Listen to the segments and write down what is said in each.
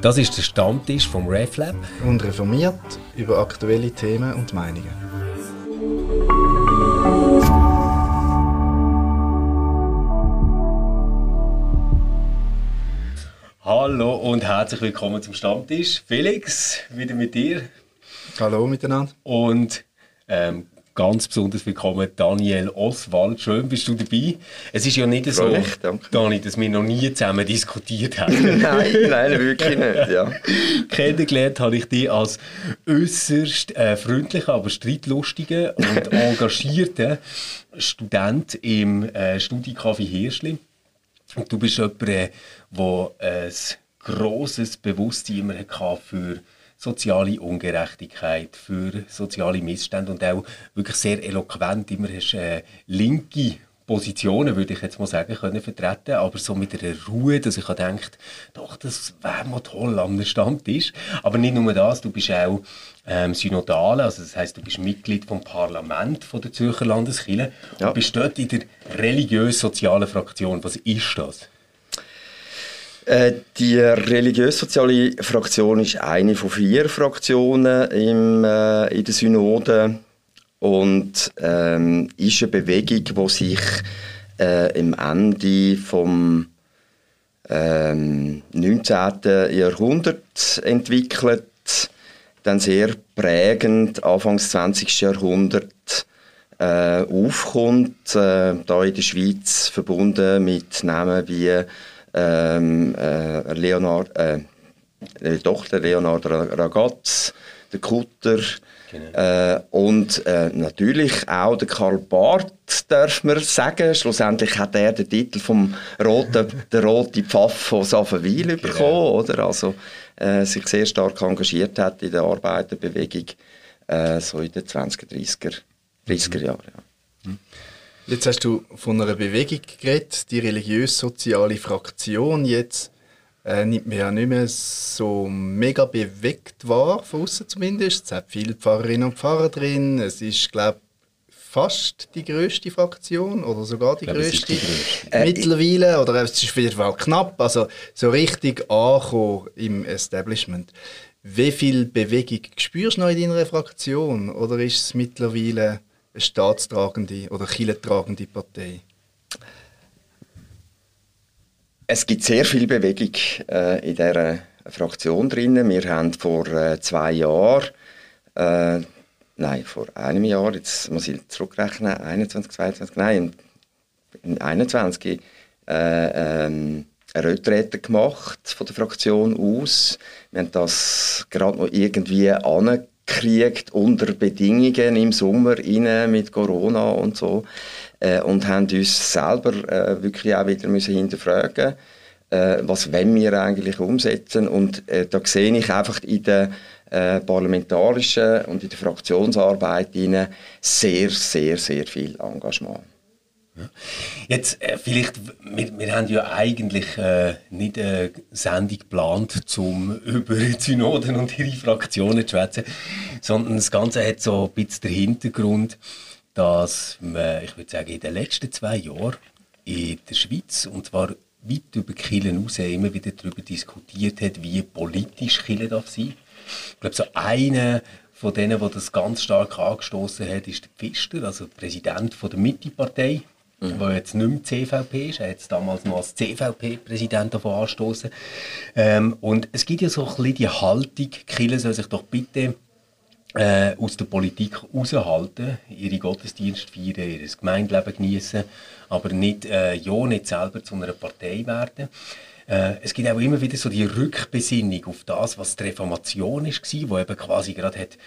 Das ist der Stammtisch vom RefLab. Und reformiert über aktuelle Themen und Meinungen. Hallo und herzlich willkommen zum Stammtisch. Felix, wieder mit dir. Hallo miteinander. Und ähm, ganz besonders willkommen Daniel Oswald. Schön bist du dabei. Es ist ja nicht so, danke. Dani, dass wir noch nie zusammen diskutiert haben. nein, nein, wirklich nicht. Ja. Kennengelernt habe ich dich als äußerst äh, freundlichen, aber streitlustigen und engagierten Student im äh, Studiecafé Hirschli. Und du bist jemand, der äh, ein grosses Bewusstsein immer hatte für soziale Ungerechtigkeit, für soziale Missstände und auch wirklich sehr eloquent immer hast, äh, linke Positionen, würde ich jetzt mal sagen, können vertreten, aber so mit einer Ruhe, dass ich denke, doch, das wäre mal toll am Stammtisch. Aber nicht nur das, du bist auch ähm, Synodale, also das heißt, du bist Mitglied vom Parlament von der Zürcher Landeskirche ja. und bist dort in der religiös-sozialen Fraktion. Was ist das? Äh, die religiös-soziale Fraktion ist eine von vier Fraktionen im, äh, in der Synode und ähm, ist eine Bewegung, die sich äh, im Ende vom ähm, 19. Jahrhundert entwickelt, dann sehr prägend Anfangs 20. Jahrhundert äh, aufkommt, äh, da in der Schweiz verbunden mit Namen wie ähm, äh, Leonard, äh, die Tochter Leonard Ragaz, der Kutter genau. äh, und äh, natürlich auch der Karl Barth, darf man sagen. Schlussendlich hat er den Titel vom roten, der rote Pfaff von bekommen, genau. oder? Also äh, sich sehr stark engagiert hat in der Arbeiterbewegung, äh, so in den 20er, 30er, 30er Jahren. Ja. Mhm. Jetzt hast du von einer Bewegung geredet, die religiös-soziale Fraktion. Jetzt äh, nimmt man ja nicht mehr so mega bewegt wahr, von außen zumindest. Es hat viele Pfarrerinnen und Pfarrer drin. Es ist, glaube fast die größte Fraktion oder sogar die größte äh, mittlerweile oder es ist auf jeden Fall knapp also so richtig angekommen im Establishment wie viel Bewegung spürst du noch in deiner Fraktion oder ist es mittlerweile eine staatstragende oder kirchentragende Partei? Es gibt sehr viel Bewegung äh, in dieser Fraktion drin. Wir haben vor äh, zwei Jahren, äh, nein, vor einem Jahr, jetzt muss ich zurückrechnen, 21, 22, nein, in 21 äh, ähm, Retrete gemacht von der Fraktion aus. Wir haben das gerade noch irgendwie angekündigt gekriegt unter Bedingungen im Sommer rein, mit Corona und so äh, und haben uns selber äh, wirklich auch wieder müssen hinterfragen äh, was wollen wir eigentlich umsetzen und äh, da sehe ich einfach in der äh, parlamentarischen und in der Fraktionsarbeit sehr, sehr, sehr viel Engagement. Jetzt äh, vielleicht, wir, wir, haben ja eigentlich äh, nicht eine Sendung geplant, um über Synoden und ihre Fraktionen zu sprechen, sondern das Ganze hat so ein bisschen den Hintergrund, dass man, ich würde sagen, in den letzten zwei Jahren in der Schweiz, und zwar weit über Kirchen raus, immer wieder darüber diskutiert hat, wie politisch Kirche darf sein. Ich glaube, so einer von denen, der das ganz stark angestoßen hat, ist der Pfister, also der Präsident von der Mitte-Partei mhm. der jetzt nicht mehr CVP ist. Er hat damals noch als CVP-Präsident davon angestoßen. Ähm, und es gibt ja so ein bisschen die Haltung, Kirche soll sich doch bitte äh, aus der Politik raushalten, ihre Gottesdienste feiern, ihr Gemeindeleben genießen, aber nicht, äh, ja, nicht selber zu einer Partei werden. Äh, es gibt auch immer wieder so die Rückbesinnung auf das, was die Reformation war, wo eben quasi gerade hat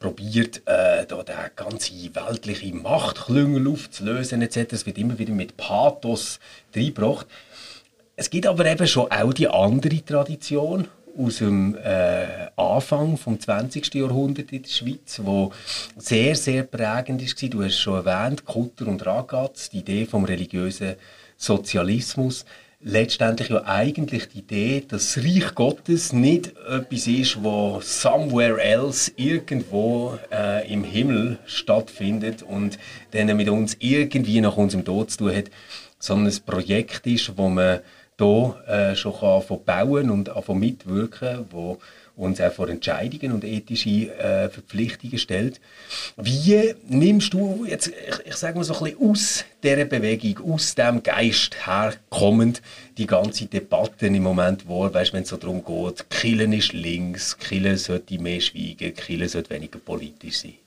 probiert, äh, da den ganze weltliche Machtklüngel aufzulösen etc. Es wird immer wieder mit Pathos reingebracht. Es gibt aber eben schon auch die andere Tradition aus dem äh, Anfang des 20. Jahrhunderts in der Schweiz, wo sehr, sehr prägend war. Du hast es schon erwähnt, Kutter und Ragatz, die Idee vom religiösen Sozialismus letztendlich ja eigentlich die Idee, dass das Reich Gottes nicht etwas ist, wo somewhere else irgendwo äh, im Himmel stattfindet und dann mit uns irgendwie nach unserem Tod zu tun hat, sondern ein Projekt ist, wo man hier äh, schon von bauen und mitwirken, wo uns auch vor Entscheidungen und ethische äh, Verpflichtungen stellt. Wie nimmst du jetzt, ich, ich sage mal so ein bisschen aus dieser Bewegung, aus dem Geist herkommend, die ganze Debatte im Moment wahr, weißt, wenn es so darum geht, Killen ist links, Killen sollte mehr schweigen, Killen sollte weniger politisch sein?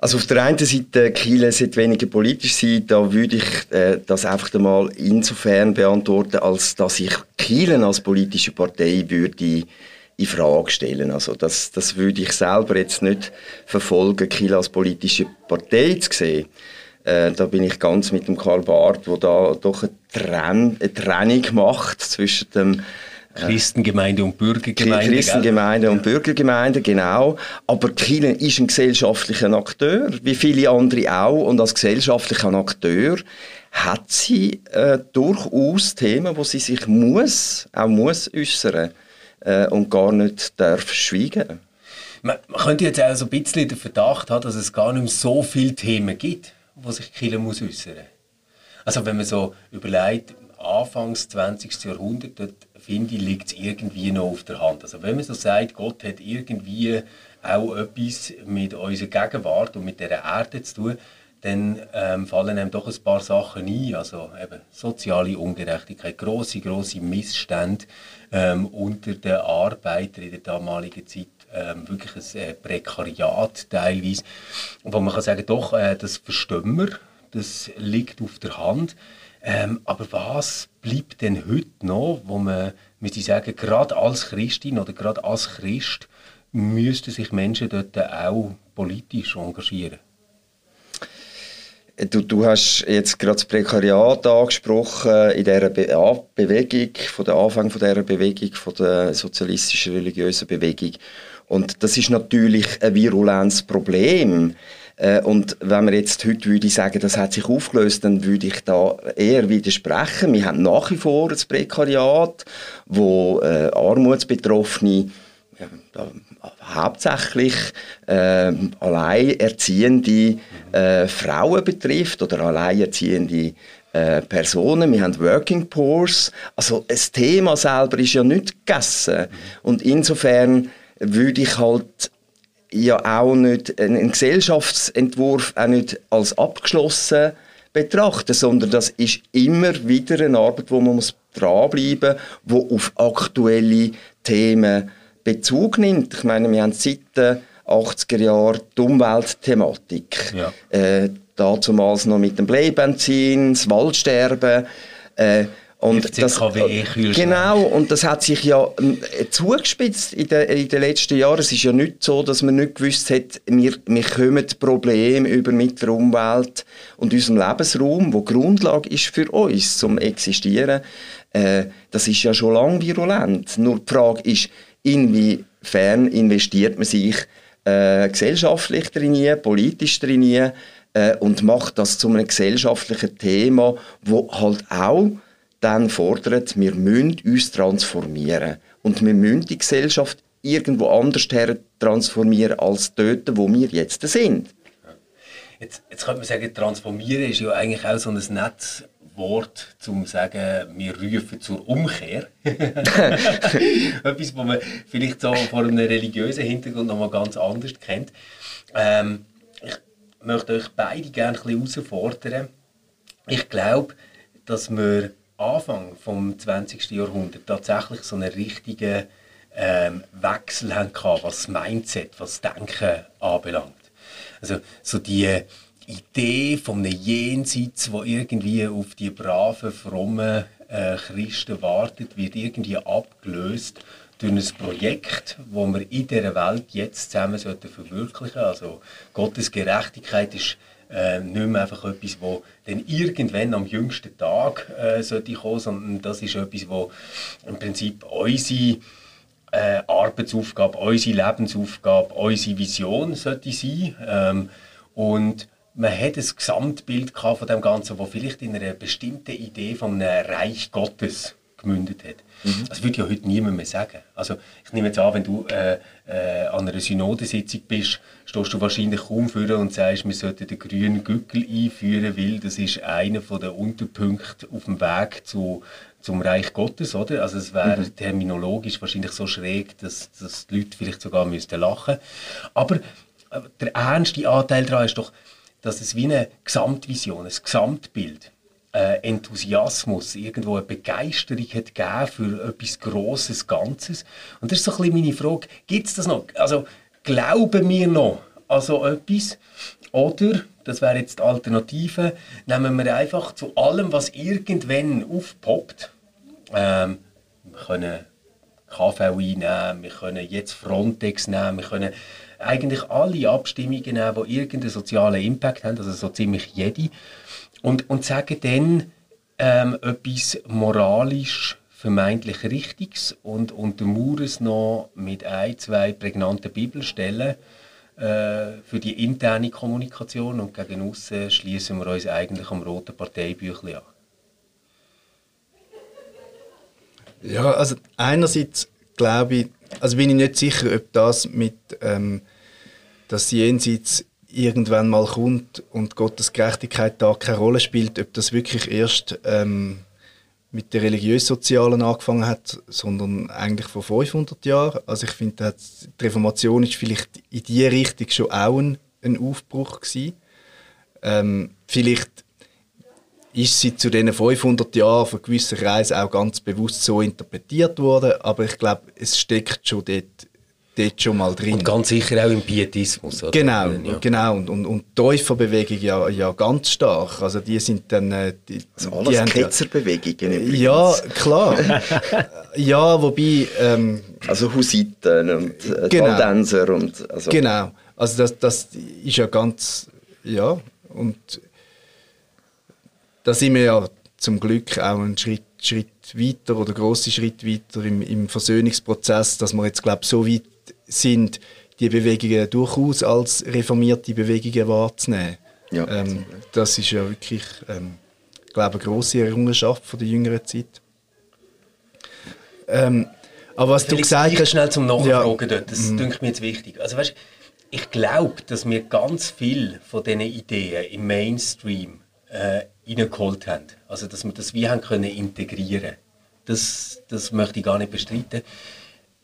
Also auf der einen Seite, Kiel sollte weniger politisch sein, da würde ich äh, das einfach einmal insofern beantworten, als dass ich Kiel als politische Partei würde in Frage stellen. Also das, das würde ich selber jetzt nicht verfolgen, Kiel als politische Partei zu sehen. Äh, da bin ich ganz mit dem Karl Barth, der da doch eine, Trenn eine Trennung macht zwischen dem Christengemeinde und Bürgergemeinde. Christengemeinde und Bürgergemeinde, genau. Aber Kiel ist ein gesellschaftlicher Akteur, wie viele andere auch. Und als gesellschaftlicher Akteur hat sie äh, durchaus Themen, wo sie sich muss, auch muss äußern äh, und gar nicht darf schweigen. Man, man könnte jetzt auch so ein bisschen den Verdacht haben, dass es gar nicht mehr so viele Themen gibt, wo sich Kiel muss äußern. Also wenn man so überlegt, Anfangs 20. Jahrhundert, dort finde ich, liegt es irgendwie noch auf der Hand. Also wenn man so sagt, Gott hat irgendwie auch etwas mit unserer Gegenwart und mit der Erde zu tun, dann ähm, fallen einem doch ein paar Sachen ein. Also eben soziale Ungerechtigkeit, große, große Missstände ähm, unter den Arbeitern in der damaligen Zeit. Ähm, wirklich ein äh, Prekariat teilweise. Wo man kann sagen, doch, äh, das verstehen wir, das liegt auf der Hand. Ähm, aber was bleibt denn heute noch, wo man, müsste ich sagen, gerade als Christin oder gerade als Christ, müssten sich Menschen dort auch politisch engagieren? Du, du hast jetzt gerade das Prekariat angesprochen in dieser Be Bewegung, von der Anfang von dieser Bewegung, von der sozialistischen religiösen Bewegung. Und das ist natürlich ein virulentes Problem. Äh, und wenn man jetzt heute würde sagen, das hat sich aufgelöst, dann würde ich da eher widersprechen. Wir haben nach wie vor ein Prekariat, wo äh, Armutsbetroffene ja, hauptsächlich äh, alleinerziehende äh, Frauen betrifft oder alleinerziehende äh, Personen. Wir haben Working Poors. Also das Thema selber ist ja nicht gegessen. Und insofern würde ich halt ja auch nicht einen Gesellschaftsentwurf auch nicht als abgeschlossen betrachten, sondern das ist immer wieder eine Arbeit, wo man muss dranbleiben muss, wo auf aktuelle Themen Bezug nimmt. Ich meine, wir haben seit den 80er Jahren die Umweltthematik. Ja. Äh, damals noch mit dem Bleibenzin, das Waldsterben. Äh, und das, genau, und das hat sich ja äh, zugespitzt in den, in den letzten Jahren. Es ist ja nicht so, dass man nicht gewusst hat, wir, wir kommen Probleme über mit der Umwelt und unserem Lebensraum, wo Grundlage ist für uns zum Existieren. Äh, das ist ja schon lange virulent. Nur die Frage ist, inwiefern investiert man sich äh, gesellschaftlich drin, politisch drin äh, und macht das zu einem gesellschaftlichen Thema, wo halt auch dann fordert, wir müssen uns transformieren. Und wir müssen die Gesellschaft irgendwo anders her transformieren als dort, wo wir jetzt sind. Jetzt, jetzt könnte man sagen, transformieren ist ja eigentlich auch so ein nettes Wort, um zu sagen, wir rufen zur Umkehr. Etwas, was man vielleicht so vor einem religiösen Hintergrund noch mal ganz anders kennt. Ähm, ich möchte euch beide gerne ein bisschen herausfordern. Ich glaube, dass wir Anfang vom 20. Jahrhundert tatsächlich so einen richtigen ähm, Wechsel haben was das Mindset, was das Denken anbelangt. Also so die Idee von einem Jenseits, wo irgendwie auf die braven, frommen äh, Christen wartet, wird irgendwie abgelöst durch ein Projekt, wo wir in dieser Welt jetzt zusammen verwirklichen sollten. Also Gottes Gerechtigkeit ist äh, nicht mehr einfach etwas, wo dann irgendwann am jüngsten Tag äh, sollte kommen, sondern das ist etwas, wo im Prinzip unsere äh, Arbeitsaufgabe, unsere Lebensaufgabe, unsere Vision sollte sein. Ähm, und man hat ein Gesamtbild von dem Ganzen, wo vielleicht in einer bestimmten Idee von einem Reich Gottes gemündet hat. Mhm. Das würde ja heute niemand mehr sagen. Also ich nehme jetzt an, wenn du äh, äh, an einer Synodesitzung bist, stehst du wahrscheinlich kaum vor und sagst, wir sollten den grünen Gückel einführen, weil das ist einer der Unterpunkte auf dem Weg zu, zum Reich Gottes, oder? Also es wäre mhm. terminologisch wahrscheinlich so schräg, dass, dass die Leute vielleicht sogar müssten lachen. Aber äh, der ernste Anteil daran ist doch, dass es wie eine Gesamtvision, ein Gesamtbild äh, Enthusiasmus, irgendwo eine Begeisterung hat gegeben für etwas Grosses, Ganzes. Und das ist so ein bisschen meine Frage, gibt es das noch? Also glauben wir noch an so etwas? Oder, das wäre jetzt die Alternative, nehmen wir einfach zu allem, was irgendwann aufpoppt, ähm, wir können KVI nehmen, wir können jetzt Frontex nehmen, wir können eigentlich alle Abstimmungen nehmen, die irgendeinen sozialen Impact haben, also so ziemlich jede, und, und sagen dann ähm, etwas moralisch vermeintlich Richtiges und untermauern es noch mit ein, zwei prägnanten Bibelstellen äh, für die interne Kommunikation und gegen außen schließen wir uns eigentlich am roten Parteibüchlein an. Ja, also einerseits glaube ich, also bin ich nicht sicher, ob das mit ähm, das Jenseits irgendwann mal kommt und Gottes Gerechtigkeit da keine Rolle spielt, ob das wirklich erst ähm, mit der religiös-sozialen angefangen hat, sondern eigentlich vor 500 Jahren. Also ich finde, die Reformation ist vielleicht in diese Richtung schon auch ein, ein Aufbruch gewesen. Ähm, vielleicht ist sie zu diesen 500 Jahren von gewissen Kreisen auch ganz bewusst so interpretiert worden, aber ich glaube, es steckt schon dort dort schon mal drin. Und ganz sicher auch im Pietismus. Oder? Genau, ja. genau. Und, und, und die Täuferbewegung ja, ja ganz stark. Also die sind dann... Äh, die, also alles die Ketzerbewegungen Ja, klar. ja, wobei... Ähm, also Husiten und äh, genau. Waldenser und... Also. Genau. Also das, das ist ja ganz... Ja, und da sind wir ja zum Glück auch einen Schritt, Schritt weiter oder große Schritt weiter im, im Versöhnungsprozess, dass wir jetzt glaube so weit sind, die Bewegungen durchaus als reformierte Bewegungen wahrzunehmen. Ja, ähm, das ist ja wirklich, ähm, glaube eine große Errungenschaft von der jüngeren Zeit. Ähm, aber was Felix, du gesagt hast... schnell zum Nachfragen ja, dort, das mm. mir jetzt wichtig. Also weißt, ich glaube, dass wir ganz viel von diesen Ideen im Mainstream äh, reingeholt haben. Also dass wir das wie haben können integrieren. Das, das möchte ich gar nicht bestreiten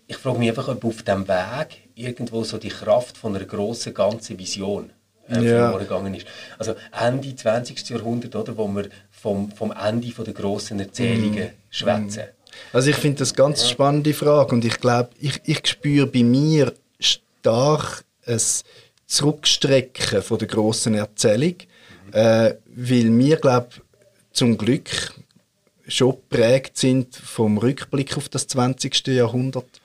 ich frage mich einfach, ob auf dem Weg irgendwo so die Kraft von einer grossen ganzen Vision äh, ja. verloren ist. Also Ende 20. Jahrhundert, oder, wo wir vom, vom Ende der grossen Erzählungen mm. schwätzen. Also ich finde das eine ganz spannende Frage und ich glaube, ich, ich spüre bei mir stark ein Zurückstrecken von der grossen Erzählung, mhm. äh, weil wir glaube zum Glück schon geprägt sind vom Rückblick auf das 20. Jahrhundert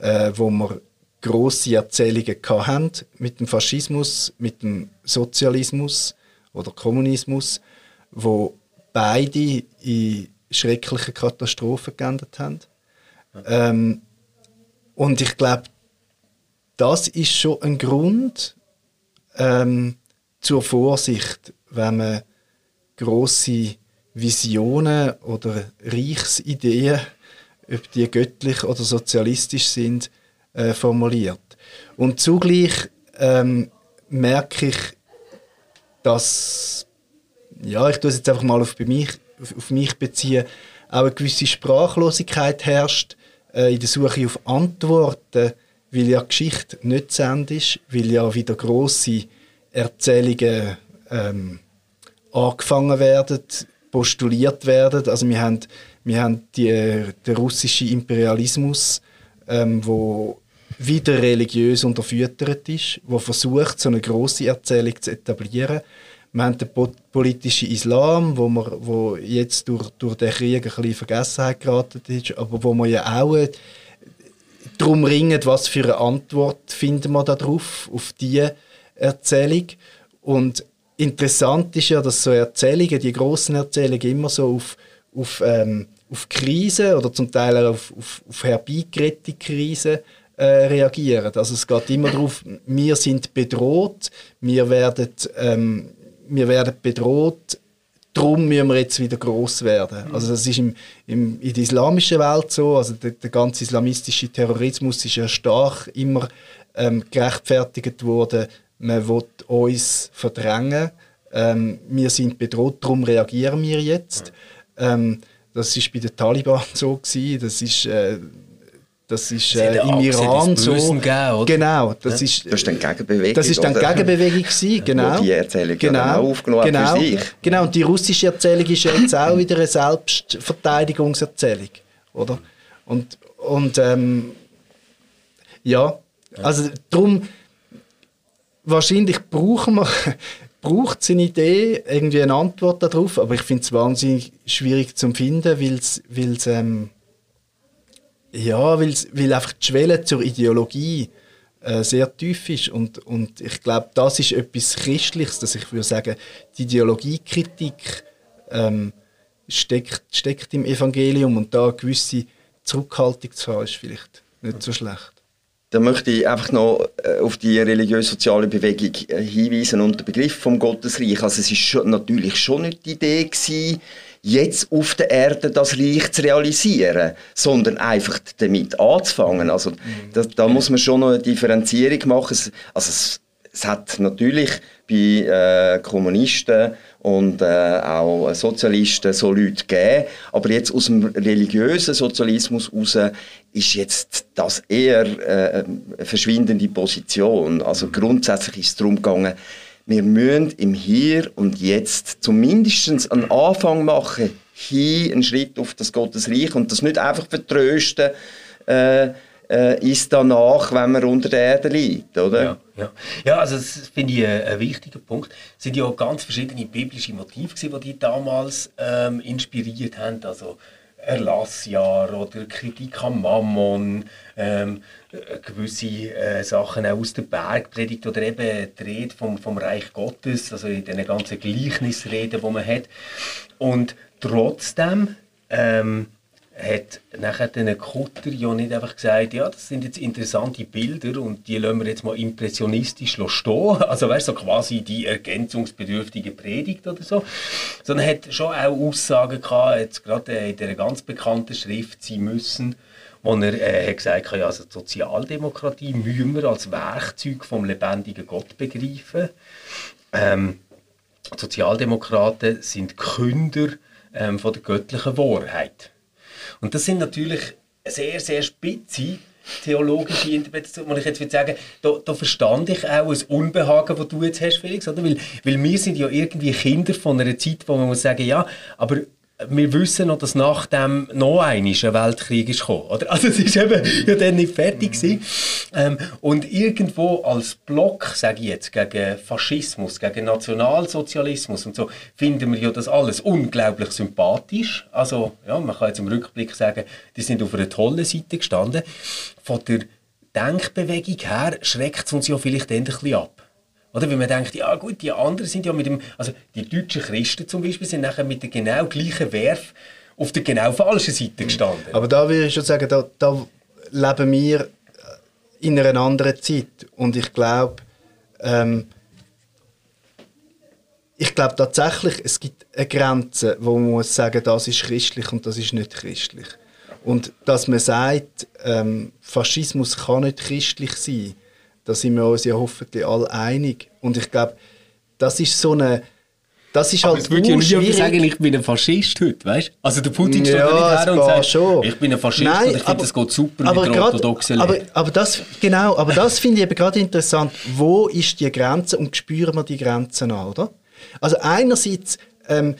äh, wo wir grosse Erzählungen hatten mit dem Faschismus, mit dem Sozialismus oder Kommunismus, wo beide in schrecklichen Katastrophen geendet haben. Ähm, und ich glaube, das ist schon ein Grund ähm, zur Vorsicht, wenn man große Visionen oder Reichsideen ob die göttlich oder sozialistisch sind, äh, formuliert. Und zugleich ähm, merke ich, dass, ja, ich tue es jetzt einfach mal auf, mich, auf, mich beziehen, auch eine gewisse Sprachlosigkeit herrscht äh, in der Suche auf Antworten, weil ja Geschichte nicht zu Ende ist, weil ja wieder grosse Erzählungen ähm, angefangen werden, postuliert werden. Also wir haben wir haben die, den russischen Imperialismus, ähm, wo wieder religiös unterfüttert ist, wo versucht, so eine große Erzählung zu etablieren. Wir haben den politischen Islam, wo, man, wo jetzt durch, durch den Krieg ein bisschen Vergessenheit geraten ist, aber wo man ja auch äh, darum ringen, was für eine Antwort finden wir darauf, auf diese Erzählung. Und interessant ist ja, dass so Erzählungen, die großen Erzählungen immer so auf auf, ähm, auf Krisen oder zum Teil auch auf, auf, auf herbeigerettete Krisen äh, reagieren. Also es geht immer darauf, wir sind bedroht, wir werden, ähm, wir werden bedroht darum müssen wir jetzt wieder groß werden. Also das ist im, im, in der islamischen Welt so, also der, der ganze islamistische Terrorismus ist ja stark immer ähm, gerechtfertigt worden, man will uns verdrängen, ähm, wir sind bedroht, darum reagieren wir jetzt. Ähm, das ist bei den Taliban so gewesen, das ist äh, das ist äh, im Iran so. Gegeben, genau, das ja. ist. Das ist dann Gegenbewegung. Das ist dann oder? Gegenbewegung gewesen, genau. Wo die Erzählung genau, aufgenommen genau, für sich. Genau, und die russische Erzählung ist ja jetzt auch wieder eine Selbstverteidigungserzählung, oder? Und, und ähm, ja, also darum, wahrscheinlich brauchen wir, braucht es eine Idee, irgendwie eine Antwort darauf, aber ich finde es wahnsinnig schwierig zu finden, weil es ähm, ja, weil's, weil einfach die Schwelle zur Ideologie äh, sehr tief ist und, und ich glaube, das ist etwas Christliches, dass ich würde sagen, die Ideologiekritik ähm, steckt, steckt im Evangelium und da eine gewisse Zurückhaltung zu haben, ist vielleicht nicht so schlecht. Da möchte ich einfach noch äh, auf die religiös-soziale Bewegung äh, hinweisen und den Begriff vom Gottesreich. Also es ist schon, natürlich schon nicht die Idee gewesen, jetzt auf der Erde das Reich zu realisieren, sondern einfach damit anzufangen. Also da, da muss man schon noch eine Differenzierung machen. Also es, es hat natürlich bei äh, Kommunisten und äh, auch Sozialisten so Leute gegeben, aber jetzt aus dem religiösen Sozialismus heraus ist jetzt das eher äh, eine verschwindende Position. Also grundsätzlich ist es darum gegangen, wir müssen im Hier und Jetzt zumindest einen Anfang machen, hier einen Schritt auf das Gottesreich und das nicht einfach vertrösten, äh, äh, ist danach, wenn man unter der Erde liegt, oder? Ja, ja. ja also das finde ich ein, ein, wichtiger Punkt. Es sind ja auch ganz verschiedene biblische Motive, die die damals ähm, inspiriert haben. Also Erlassjahr oder Kritik am Mammon, ähm, gewisse äh, Sachen auch aus der Bergpredigt oder eben die Rede vom, vom Reich Gottes, also in den ganzen Gleichnisreden, die man hat. Und trotzdem ähm, hat nachher der Kutter ja nicht einfach gesagt, ja, das sind jetzt interessante Bilder und die lassen wir jetzt mal impressionistisch stehen. Also weißt so quasi die ergänzungsbedürftige Predigt oder so. Sondern hat schon auch Aussagen gehabt, jetzt gerade in dieser ganz bekannten Schrift, sie müssen, wo er äh, hat gesagt hat, ja, also die Sozialdemokratie müssen wir als Werkzeug vom lebendigen Gott begreifen. Ähm, Sozialdemokraten sind Künder ähm, von der göttlichen Wahrheit. Und das sind natürlich sehr, sehr spitze theologische Interpretationen, wo ich jetzt würde sagen, da, da verstand ich auch ein Unbehagen, das du jetzt hast, Felix, oder? Weil, weil wir sind ja irgendwie Kinder von einer Zeit, wo man muss sagen, ja, aber wir wissen noch, dass nach dem noch ein Weltkrieg ist gekommen, oder? Also es ist eben ja dann nicht fertig gewesen. Ähm, und irgendwo als Block, sage ich jetzt, gegen Faschismus, gegen Nationalsozialismus und so, finden wir ja das alles unglaublich sympathisch. Also ja, man kann jetzt im Rückblick sagen, die sind auf einer tollen Seite gestanden. Von der Denkbewegung her schreckt es uns ja vielleicht bisschen ab. Oder? Weil man denkt, ja gut, die anderen sind ja mit dem, also die deutschen Christen zum Beispiel sind nachher mit der genau gleichen Werf auf der genau falschen Seite gestanden. Aber da würde ich schon sagen, da, da leben wir in einer anderen Zeit. Und ich glaube, ähm, ich glaube tatsächlich, es gibt eine Grenze, wo man muss sagen, das ist christlich und das ist nicht christlich. Und dass man sagt, ähm, Faschismus kann nicht christlich sein, da sind wir uns ja hoffentlich alle einig. Und ich glaube, das ist so eine das ist aber halt würde ja niemand sagen, ich bin ein Faschist heute, weißt? Also der Putin steht ja, nicht her und sagt, schon. ich bin ein Faschist Nein, und ich finde, es geht super aber mit der orthodoxen aber, aber das, Genau, aber das finde ich eben gerade interessant. Wo ist die Grenze und spüren wir die Grenzen an, oder? Also einerseits ähm,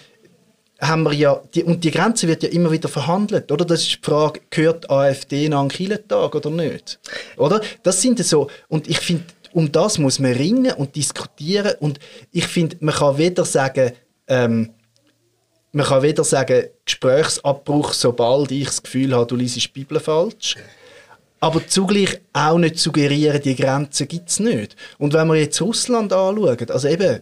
haben wir ja, die, und die Grenze wird ja immer wieder verhandelt, oder? Das ist die Frage, gehört AfD nach einem Kirchentag oder nicht? Oder? Das sind so, und ich finde, um das muss man ringen und diskutieren und ich finde, man kann weder sagen, ähm, man kann weder sagen, Gesprächsabbruch, sobald ich das Gefühl habe, du liest die Bibel falsch, aber zugleich auch nicht suggerieren, die Grenzen gibt es nicht. Und wenn wir jetzt Russland anschauen, also eben,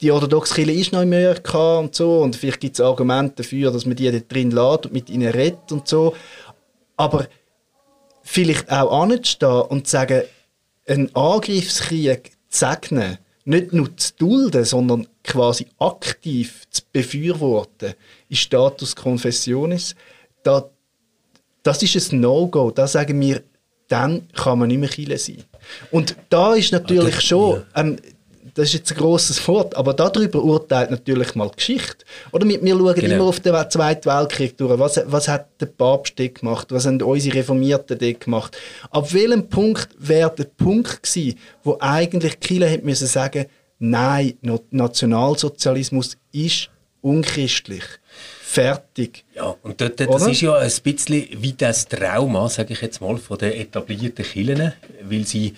die orthodoxe Kirche ist noch im Amerika und so und vielleicht gibt es Argumente dafür, dass man die da drin lädt und mit ihnen redet und so. Aber vielleicht auch anzustehen und zu sagen, einen Angriffskrieg zu segnen, nicht nur zu dulden, sondern quasi aktiv zu befürworten, ist Status Confessionis, da, das ist ein No-Go. Da sagen wir, dann kann man nicht mehr Chile sein. Und da ist natürlich ah, schon, ähm, das ist jetzt ein grosses Wort, aber darüber urteilt natürlich mal die Geschichte. Oder wir, wir schauen genau. immer auf den Zweiten Weltkrieg durch. Was, was hat der Papst dort gemacht? Was haben unsere Reformierten dort gemacht? Ab welchem Punkt wäre der Punkt gewesen, wo eigentlich Chile hätte müssen sagen, nein, Nationalsozialismus ist unchristlich. Fertig. Ja, und dort, das Oder? ist ja ein bisschen wie das Trauma, sage ich jetzt mal, von den etablierten Kirchen, weil sie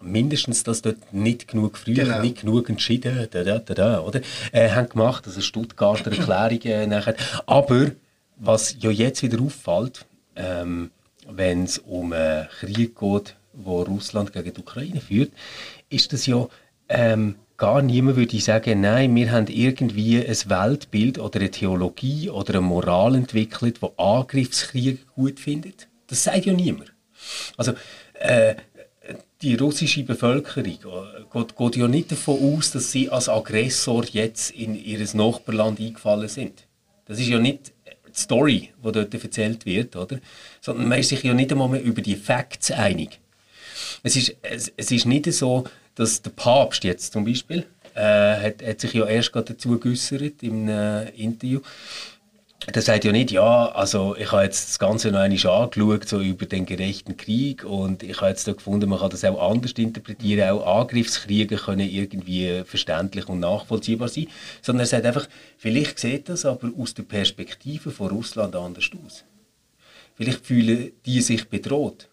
mindestens das dort nicht genug früh, genau. nicht genug entschieden, da, da, da, da, oder? Äh, haben gemacht, also Stuttgarter Erklärungen äh, nachher. Aber was ja jetzt wieder auffällt, ähm, wenn es um einen Krieg geht, wo Russland gegen die Ukraine führt, ist das ja ähm, gar niemand würde sagen, nein, wir haben irgendwie ein Weltbild oder eine Theologie oder eine Moral entwickelt, wo Angriffskrieg gut findet. Das sagt ja niemand. Also äh, die russische Bevölkerung äh, geht, geht, ja nicht davon aus, dass sie als Aggressor jetzt in ihr Nachbarland eingefallen sind. Das ist ja nicht die Story, die dort erzählt wird, oder? Sondern man ist sich ja nicht einmal mehr über die Facts einig. Es ist, es, es ist nicht so, dass der Papst jetzt zum Beispiel, äh, hat, hat sich ja erst gerade dazu geäußert im äh, Interview, der sagt ja nicht, ja, also ich habe jetzt das Ganze noch einmal angeschaut, so über den gerechten Krieg. Und ich habe jetzt da gefunden, man kann das auch anders interpretieren, auch Angriffskriege können irgendwie verständlich und nachvollziehbar sein, sondern er sagt einfach, vielleicht sieht das aber aus der Perspektive von Russland anders aus. Vielleicht fühlen die sich bedroht.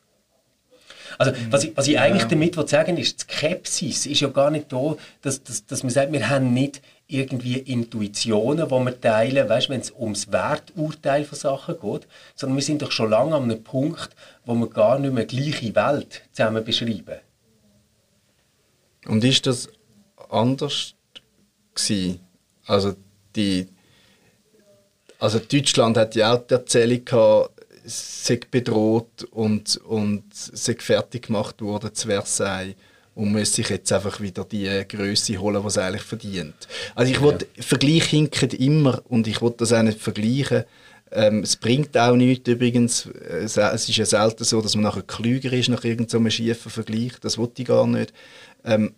Also, was ich, was ich eigentlich damit sagen will, ist, die Skepsis ist ja gar nicht da, dass, dass, dass man sagt, wir haben nicht irgendwie Intuitionen, die wir teilen, weißt, wenn es ums Werturteil von Sachen geht, sondern wir sind doch schon lange an einem Punkt, wo wir gar nicht mehr gleiche Welt zusammen beschreiben. Und ist das anders gewesen? Also die also Deutschland hat ja auch die Erzählung gehabt, sei bedroht und, und sei fertig gemacht worden zu Versailles und muss sich jetzt einfach wieder die Größe holen, die es eigentlich verdient. Also ich wollte, ja. Vergleich hinken immer und ich wollte das auch nicht vergleichen. Ähm, es bringt auch nichts übrigens. Es, es, ist ja selten so, dass man nachher klüger ist nach irgendeinem so schiefen Vergleich. Das wollte ich gar nicht. Ähm,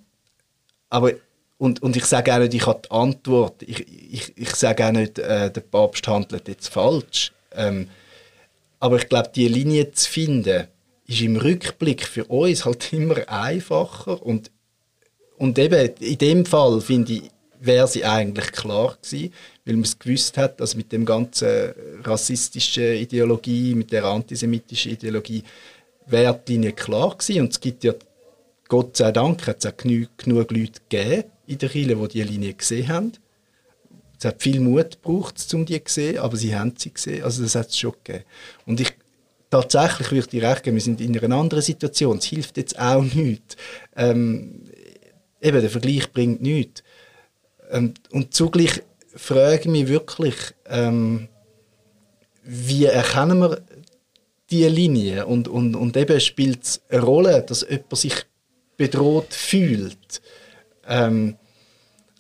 aber und, und ich sage auch nicht, ich habe die Antwort. Ich, ich, ich sage auch nicht, äh, der Papst handelt jetzt falsch. Ähm, aber ich glaube, die Linie zu finden, ist im Rückblick für uns halt immer einfacher. Und, und eben in dem Fall, finde ich, wäre sie eigentlich klar gewesen, weil man es gewusst hat, dass mit dem ganzen rassistischen Ideologie, mit der antisemitischen Ideologie, wäre die Linie klar gewesen. Und es gibt ja, Gott sei Dank, hat es auch genug, genug Leute gegeben in der Kirche, die diese Linie gesehen haben. Es hat viel Mut gebraucht, um die zu sehen, aber sie haben sie gesehen. Also das hat es schon gegeben. Und ich, tatsächlich würde ich dir recht geben, wir sind in einer anderen Situation. Es hilft jetzt auch nichts. Ähm, eben, der Vergleich bringt nichts. Ähm, und zugleich frage ich mich wirklich, ähm, wie erkennen wir diese Linie? Und, und, und eben spielt es eine Rolle, dass jemand sich bedroht fühlt. Ähm,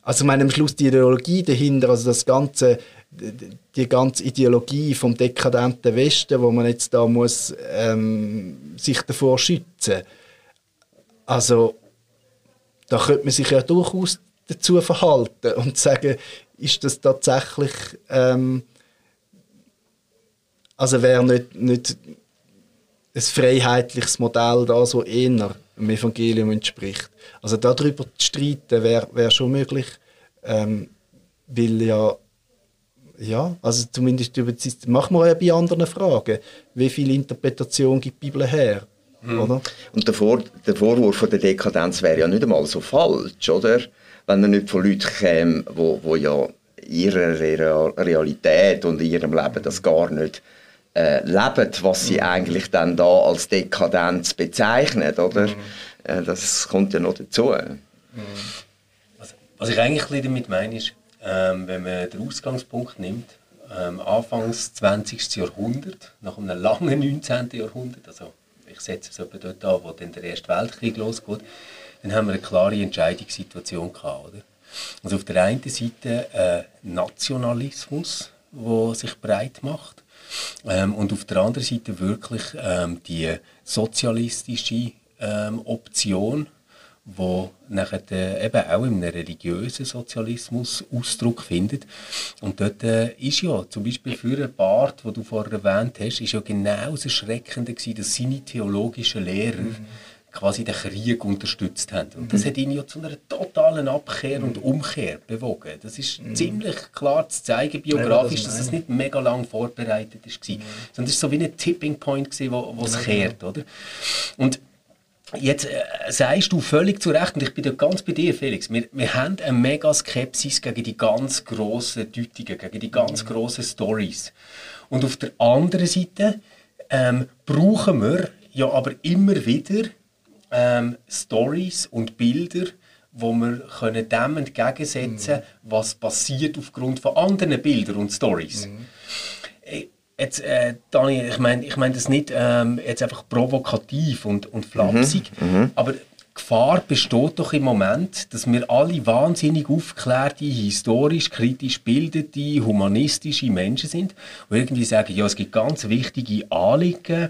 also meine, am Schluss die Ideologie dahinter, also das ganze, die ganze Ideologie vom dekadenten Westen, wo man jetzt da muss ähm, sich davor schützen. Also da könnte man sich ja durchaus dazu verhalten und sagen, ist das tatsächlich ähm, also wäre nicht, nicht ein freiheitliches Modell da, so eher dem Evangelium entspricht. Also darüber zu streiten wäre wär schon möglich, ähm, weil ja, ja, also zumindest über die, machen wir ja bei anderen Fragen, wie viel Interpretation gibt die Bibel her? Hm. Oder? Und der, Vor der Vorwurf von der Dekadenz wäre ja nicht einmal so falsch, oder? Wenn er nicht von Leuten käme, wo, wo ja ihre Realität und in ihrem Leben das gar nicht äh, leben, was sie eigentlich dann da als Dekadenz bezeichnen, oder? Mhm. Äh, das kommt ja noch dazu. Mhm. Was, was, ich eigentlich damit meine, ist, ähm, wenn man den Ausgangspunkt nimmt, ähm, Anfangs 20. Jahrhundert, nach einem langen 19. Jahrhundert, also ich setze es etwa dort an, wo dann der Erste Weltkrieg losgeht, dann haben wir eine klare Entscheidungssituation gehabt, oder? Also auf der einen Seite äh, Nationalismus, wo sich breit macht, ähm, und auf der anderen Seite wirklich ähm, die sozialistische ähm, Option, wo nachher äh, eben auch einem religiösen Sozialismus Ausdruck findet. Und dort äh, ist ja zum Beispiel für einen Bart, den du vorher erwähnt hast, ist ja genau das Erschreckende gewesen, dass seine theologischen Lehrer mhm. quasi den Krieg unterstützt haben. Und das mhm. hat ihn ja zu einer totalen Abkehr und Umkehr bewogen. Das ist mhm. ziemlich klar zu zeigen, biografisch, ja, das dass es nicht mega lang vorbereitet war, mhm. sondern es war so wie ein Tipping Point, gewesen, wo, wo es kehrt. Oder? Und Jetzt äh, sagst du völlig zu Recht, und ich bin da ganz bei dir, Felix, wir, wir haben eine mega Skepsis gegen die ganz grossen Deutungen, gegen die ganz grossen Stories. Und auf der anderen Seite ähm, brauchen wir ja aber immer wieder ähm, Stories und Bilder, wo wir können dem entgegensetzen können, mhm. was passiert aufgrund von anderen Bildern und Stories. Mhm. Jetzt, äh, Dani, ich meine ich mein das nicht ähm, jetzt einfach provokativ und, und flapsig, mhm, mhm. aber die Gefahr besteht doch im Moment, dass wir alle wahnsinnig aufgeklärte, historisch, kritisch bildete, humanistische Menschen sind, und irgendwie sagen, ja, es gibt ganz wichtige Anliegen,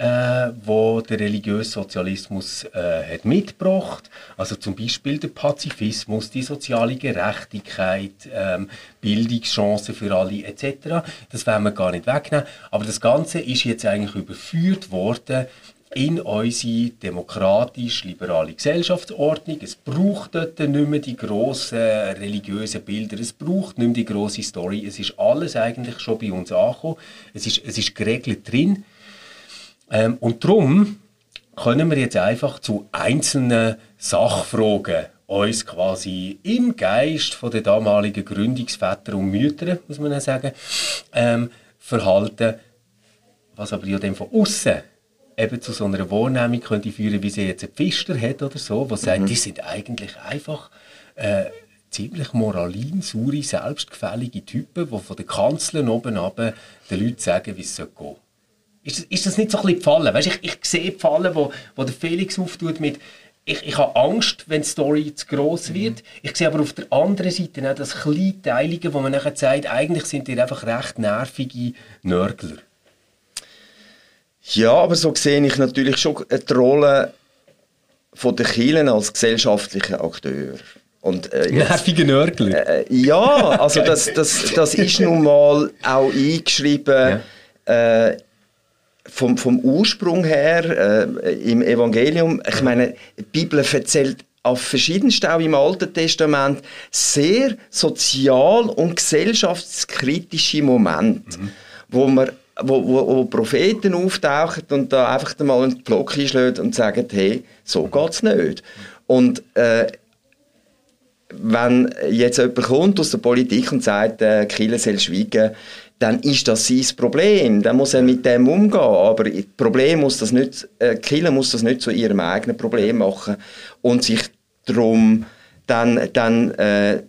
äh, wo der religiöse Sozialismus äh, hat mitgebracht. Also zum Beispiel der Pazifismus, die soziale Gerechtigkeit, ähm, Bildungschancen für alle etc. Das werden wir gar nicht wegnehmen. Aber das Ganze ist jetzt eigentlich überführt worden in unsere demokratisch-liberale Gesellschaftsordnung. Es braucht dort nicht mehr die grossen religiösen Bilder, es braucht nicht mehr die grosse Story. Es ist alles eigentlich schon bei uns angekommen. Es ist, es ist geregelt drin. Ähm, und darum können wir jetzt einfach zu einzelnen Sachfragen uns quasi im Geist von der damaligen Gründungsväter und Mütter, muss man ja sagen, ähm, verhalten, was aber ja dann von außen eben zu so einer Wahrnehmung könnte führen, wie sie jetzt ein Pfister hat oder so, was mhm. sagt, die sind eigentlich einfach äh, ziemlich moralin, selbstgefällige Typen, die von den Kanzeln oben runter den Leuten sagen, wie es gehen soll. Ist, ist das nicht so ein bisschen die Falle? Weißt, ich, ich sehe die Falle, wo, wo der Felix auftut mit ich, ich habe Angst, wenn die Story zu gross mhm. wird. Mhm. Ich sehe aber auf der anderen Seite auch das Kleinteilige, wo man nachher sagt, eigentlich sind die einfach recht nervige Nörgler. Ja, aber so sehe ich natürlich schon die Rolle von der Kirchen als gesellschaftlicher Akteur. Und, äh, Nervige Nörgler. Äh, ja, also das, das, das ist nun mal auch eingeschrieben ja. äh, vom, vom Ursprung her äh, im Evangelium, ich meine, die Bibel erzählt auf verschiedensten, auch im Alten Testament, sehr sozial- und gesellschaftskritische Momente, mhm. wo man wo, wo, wo, Propheten auftauchen und da einfach mal einen Block einschlagen und sagen, hey, so geht es nicht. Und äh, wenn jetzt jemand kommt aus der Politik und sagt, äh, Kille soll schweigen, dann ist das sein Problem. Dann muss er mit dem umgehen. Aber das Problem muss das nicht, äh, Killer muss das nicht zu ihrem eigenen Problem machen und sich darum dann, dann äh,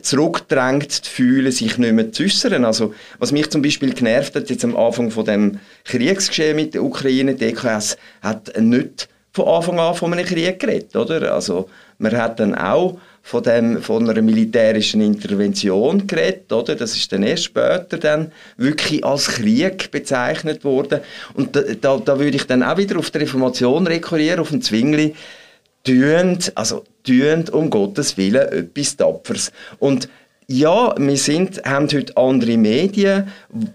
zurückgedrängt zu fühlen, sich nicht mehr zu äußern. Also, was mich zum Beispiel genervt hat, jetzt am Anfang von dem Kriegsgeschehen mit der Ukraine, die DKS hat nicht von Anfang an von einem Krieg geredet, oder? Also, man hat dann auch von, dem, von einer militärischen Intervention geredet, oder? Das ist dann erst später dann wirklich als Krieg bezeichnet worden. Und da, da, da würde ich dann auch wieder auf die Reformation rekurrieren, auf den Zwingli. Tüend, also tüend um Gottes Willen etwas Tapfers. Und ja, wir sind, haben heute andere Medien,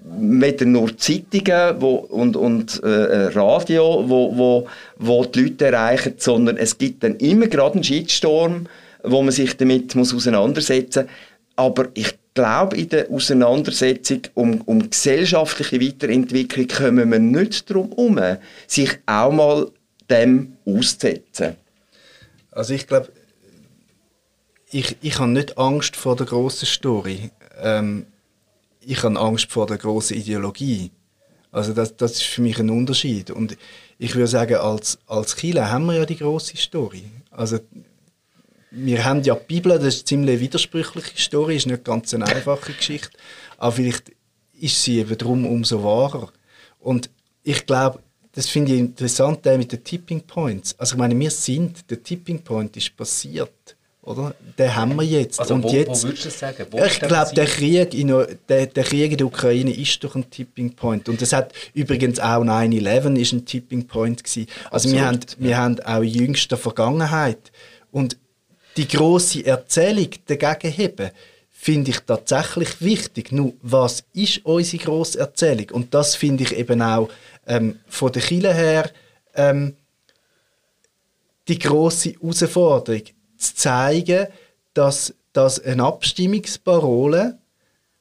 weder nur Zeitungen wo, und, und äh, Radio, wo, wo, wo die Leute erreichen, sondern es gibt dann immer gerade einen Shitstorm, wo man sich damit muss auseinandersetzen muss. Aber ich glaube, in der Auseinandersetzung um, um gesellschaftliche Weiterentwicklung kommen wir nicht darum herum, sich auch mal dem auszusetzen. Also ich glaube, ich, ich habe nicht Angst vor der großen Story. Ähm, ich habe Angst vor der großen Ideologie. Also das, das ist für mich ein Unterschied. Und ich würde sagen, als, als Kieler haben wir ja die große Story. Also wir haben ja die Bibel, das ist eine ziemlich widersprüchliche Story, ist nicht ganz eine einfache Geschichte, aber vielleicht ist sie eben darum umso wahrer. Und ich glaube, das finde ich interessant, der mit den Tipping Points. Also ich meine, wir sind, der Tipping Point ist passiert. oder? Den haben wir jetzt. Also und wo, jetzt, wo würdest du das sagen? Wo ich glaube, der? Krieg, in, der, der Krieg in der Ukraine ist doch ein Tipping Point. Und das hat übrigens auch 9-11 ist ein Tipping Point gewesen. Also wir haben, wir haben auch in jüngster Vergangenheit. Und die große Erzählung dagegen heben, finde ich tatsächlich wichtig. Nur, was ist unsere grosse Erzählung? Und das finde ich eben auch ähm, von der Kirche her ähm, die große Herausforderung, zu zeigen, dass, dass eine Abstimmungsparole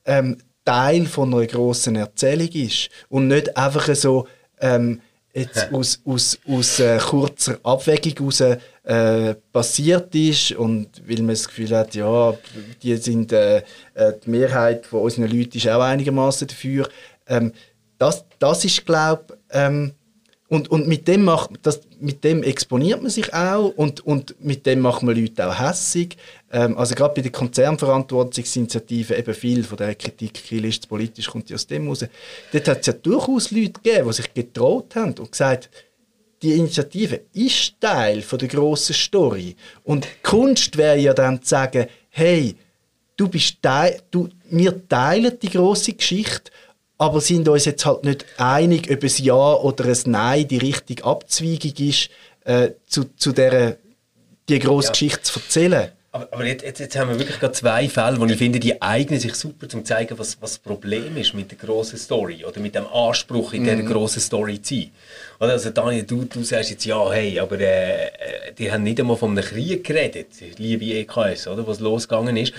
ähm, Teil von einer grossen Erzählung ist und nicht einfach so ähm, jetzt aus, aus, aus äh, kurzer Abwägung heraus äh, passiert ist und weil man das Gefühl hat, ja, die sind äh, äh, die Mehrheit von unseren Leuten ist auch einigermaßen dafür. Ähm, das, das ist, glaube ähm, und, und mit, dem macht, das, mit dem exponiert man sich auch und, und mit dem macht man Leute auch hässig. Ähm, also gerade bei der Konzernverantwortungsinitiative eben viel von der Kritik, zu politisch, kommt ja aus dem raus. Dort hat es ja durchaus Leute gegeben, die sich getraut haben und gesagt, die Initiative ist Teil von der grossen Story. Und Kunst wäre ja dann zu sagen, hey, du bist Teil, du, wir teilen die große Geschichte, aber sind uns jetzt halt nicht einig, ob ein Ja oder ein Nein die richtige Abzweigung ist, äh, zu, zu dieser, die grosse Ja. Geschichte zu erzählen. Aber, aber jetzt, jetzt, jetzt haben wir wirklich gerade zwei Fälle, wo ich finde, die eignen sich super, um zu zeigen, was, was das Problem ist mit der grossen Story oder mit dem Anspruch, in dieser grossen Story zu sein. Oder? Also Daniel, du, du sagst jetzt, ja, hey, aber äh, äh, die haben nicht einmal von einem Krieg geredet, liebe EKS, oder, was losgegangen ist.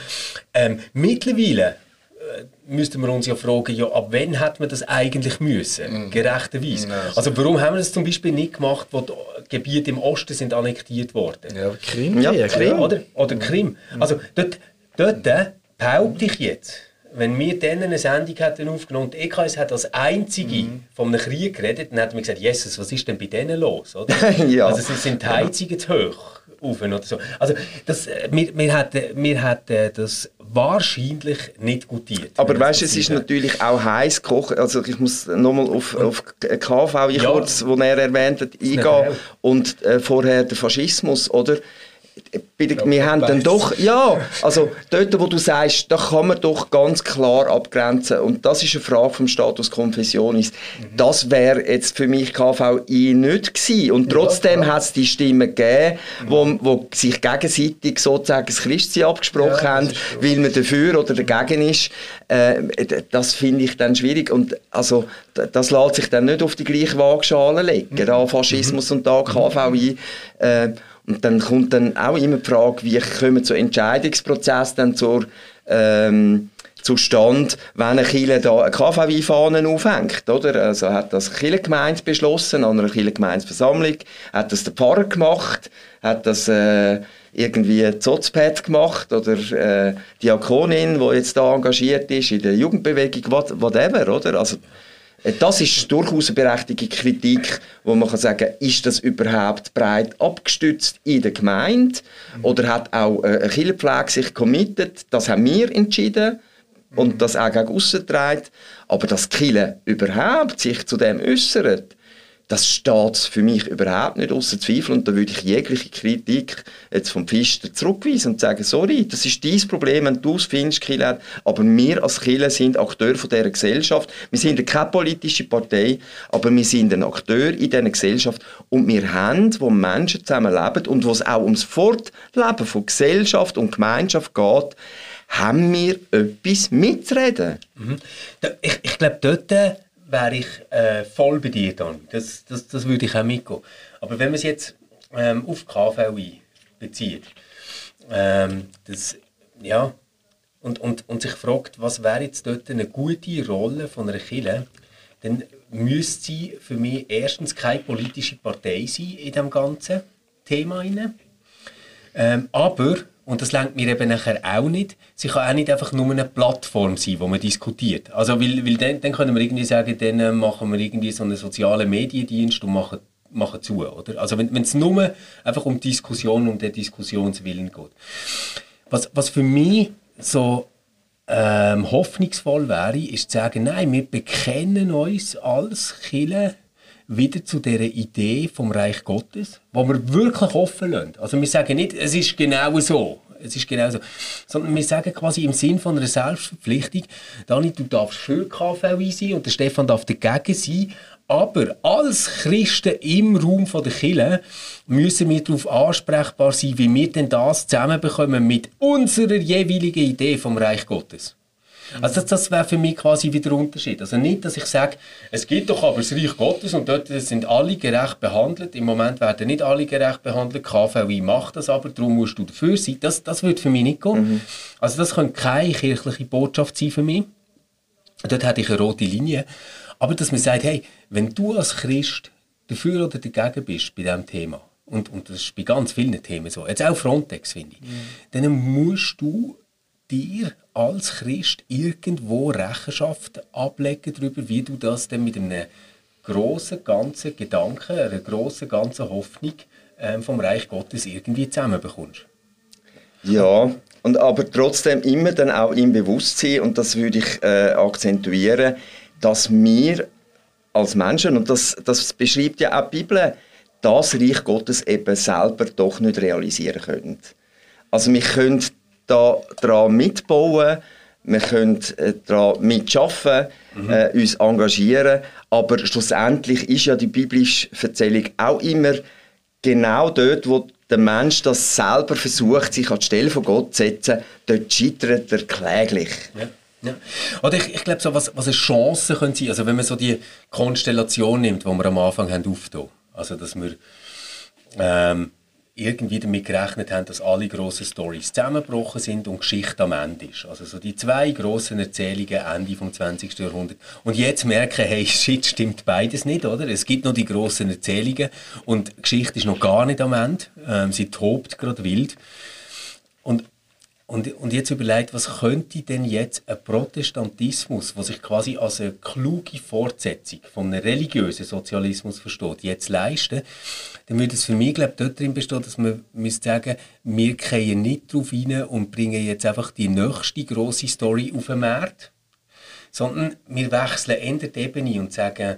Ähm, mittlerweile äh, müssten wir uns ja fragen, ja, ab wann hat man das eigentlich müssen, gerechterweise. Also warum haben wir das zum Beispiel nicht gemacht, wo die Gebiete im Osten sind annektiert worden? Ja, Krim, Ja, Krim. Ja, oder, oder Krim. Also dort, dort äh, behaupte ich jetzt, wenn wir dann eine Sendung hätten aufgenommen und EKS hat als einzige von einem Krieg geredet, dann hätten wir gesagt, Jesus, was ist denn bei denen los? Oder? Ja. Also sie sind die Heizungen zu hoch. Auf oder so. Also das, äh, wir, wir, hätten, wir hätten das wahrscheinlich nicht gutiert. Aber weißt du, es ist natürlich auch heiß gekocht. Also ich muss nochmal auf, auf KV, ich Ja. kurz, wo er erwähnt hat, eingehen. Und äh, vorher der Faschismus, oder? Der- Wir haben dann doch, ja, also dort, wo du sagst, da kann man doch ganz klar abgrenzen. Und das ist eine Frage vom Status Confessionis. Das wäre jetzt für mich KVI nicht gewesen. Und trotzdem hat es die Stimmen gegeben, wo, wo sich gegenseitig sozusagen das Christsein abgesprochen Ja, haben, weil man dafür oder dagegen ist. Äh, das finde ich dann schwierig. Und also, das lässt sich dann nicht auf die gleiche Waagschale legen. Da Faschismus und da KVI. Äh, und dann kommt dann auch immer die Frage, wie kommen so Entscheidungsprozess dann zur, ähm, zustande, wenn eine Kirche da eine KVI-Fahne aufhängt, oder? Also hat das eine Kirchengemeinde beschlossen, an einer Kirchengemeindeversammlung, hat das der Pfarrer gemacht, hat das äh, irgendwie Sozpet gemacht oder äh, Diakonin, die jetzt da engagiert ist in der Jugendbewegung, what, whatever, oder? Also das ist durchaus eine berechtigte Kritik, wo man kann sagen, ist das überhaupt breit abgestützt in der Gemeinde oder hat auch äh, eine Kirchenpflege sich committed? Das haben wir entschieden und das auch gegen aussen. Aber dass Kirche überhaupt sich zu dem äußert, das steht für mich überhaupt nicht außer Zweifel und da würde ich jegliche Kritik jetzt vom Pfister zurückweisen und sagen, sorry, das ist dein Problem, wenn du es findest, hat, aber wir als Kirche sind Akteur von dieser Gesellschaft. Wir sind keine politische Partei, aber wir sind ein Akteur in dieser Gesellschaft und wir haben, wo Menschen zusammen leben und wo es auch ums Fortleben von Gesellschaft und Gemeinschaft geht, haben wir etwas mitzureden. Da- Ich, ich glaube, dort äh, wäre ich äh, voll bei dir, Dani. Das, das, das würde ich auch mitgehen. Aber wenn man es jetzt ähm, auf KVI bezieht, ähm, das, ja, und, und, und sich fragt, was wäre jetzt dort eine gute Rolle von einer Kirche, dann müsste sie für mich erstens keine politische Partei sein in diesem ganzen Thema. Ähm, aber, und das lenkt mir eben nachher auch nicht, sie kann auch nicht einfach nur eine Plattform sein, wo man diskutiert. Also, weil, weil dann, dann können wir irgendwie sagen, dann äh, machen wir irgendwie so einen sozialen Mediendienst und machen, machen zu, oder? Also, wenn es nur einfach um Diskussion, um den Diskussionswillen geht. Was, was für mich so ähm, hoffnungsvoll wäre, ist zu sagen, nein, wir bekennen uns als Kirche wieder zu dieser Idee vom Reich Gottes, wo wir wirklich offen lassen. Also wir sagen nicht, es ist genau so. Es ist genau so. Sondern wir sagen quasi im Sinn von einer Selbstverpflichtung, Dani, du darfst für KVI sein und der Stefan darf dagegen sein, aber als Christen im Raum der Kirche müssen wir darauf ansprechbar sein, wie wir denn das zusammenbekommen mit unserer jeweiligen Idee vom Reich Gottes. Also das, das wäre für mich quasi wieder der Unterschied. Also nicht, dass ich sage, es gibt doch aber das Reich Gottes und dort sind alle gerecht behandelt. Im Moment werden nicht alle gerecht behandelt. KVI macht das aber, darum musst du dafür sein. Das, das würde für mich nicht gehen. Mhm. Also das könnte keine kirchliche Botschaft sein für mich. Dort hätte ich eine rote Linie. Aber dass man sagt, hey, wenn du als Christ dafür oder dagegen bist bei diesem Thema, und, und das ist bei ganz vielen Themen so, jetzt auch Frontex, finde ich, mhm. dann musst du dir als Christ irgendwo Rechenschaft ablegen darüber, wie du das denn mit einem grossen ganzen Gedanken, einer grossen ganzen Hoffnung ähm, vom Reich Gottes irgendwie zusammenbekommst. Ja, und aber trotzdem immer dann auch im Bewusstsein, und das würde ich äh, akzentuieren, dass wir als Menschen, und das, das beschreibt ja auch die Bibel, das Reich Gottes eben selber doch nicht realisieren können. Also wir können daran mitbauen, wir können äh, daran mitschaffen, mhm. äh, uns engagieren, aber schlussendlich ist ja die biblische Erzählung auch immer genau dort, wo der Mensch das selber versucht, sich an die Stelle von Gott zu setzen, dort scheitert er kläglich. Ja. Ja. Oder ich, ich glaube, so, was, was eine Chance können sein, also wenn man so die Konstellation nimmt, die wir am Anfang haben aufgetan, also dass wir ähm, irgendwie damit gerechnet haben, dass alle grossen Stories zusammengebrochen sind und Geschichte am Ende ist. Also so die zwei grossen Erzählungen Ende vom 20. Jahrhundert. Und jetzt merken, hey, shit, stimmt beides nicht, oder? Es gibt noch die grossen Erzählungen und Geschichte ist noch gar nicht am Ende. Ähm, sie tobt gerade wild. Und und, und jetzt überlegt, was könnte denn jetzt ein Protestantismus, was sich quasi als eine kluge Fortsetzung von einem religiösen Sozialismus versteht, jetzt leisten, dann würde es für mich, glaube ich, dort drin bestehen, dass man müsste sagen, wir gehen nicht darauf rein und bringen jetzt einfach die nächste grosse Story auf den Markt, sondern wir wechseln in der Ebene und sagen,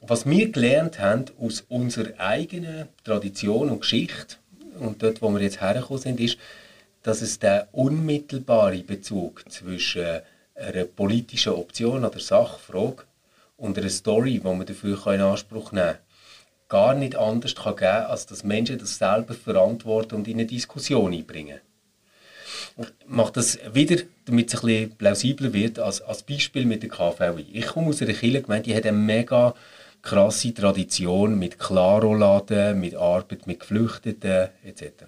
was wir gelernt haben aus unserer eigenen Tradition und Geschichte und dort, wo wir jetzt hergekommen sind, ist, dass es der unmittelbare Bezug zwischen einer politischen Option oder Sachfrage und einer Story, die man dafür in Anspruch nehmen kann, gar nicht anders kann geben kann, als dass Menschen das selber verantworten und in eine Diskussion einbringen. Ich mache das wieder, damit es ein bisschen plausibler wird, als, als Beispiel mit der KVI. Ich komme aus einer Kirchengemeinde, die hat eine mega krasse Tradition mit Klaroladen, mit Arbeit mit Geflüchteten etc.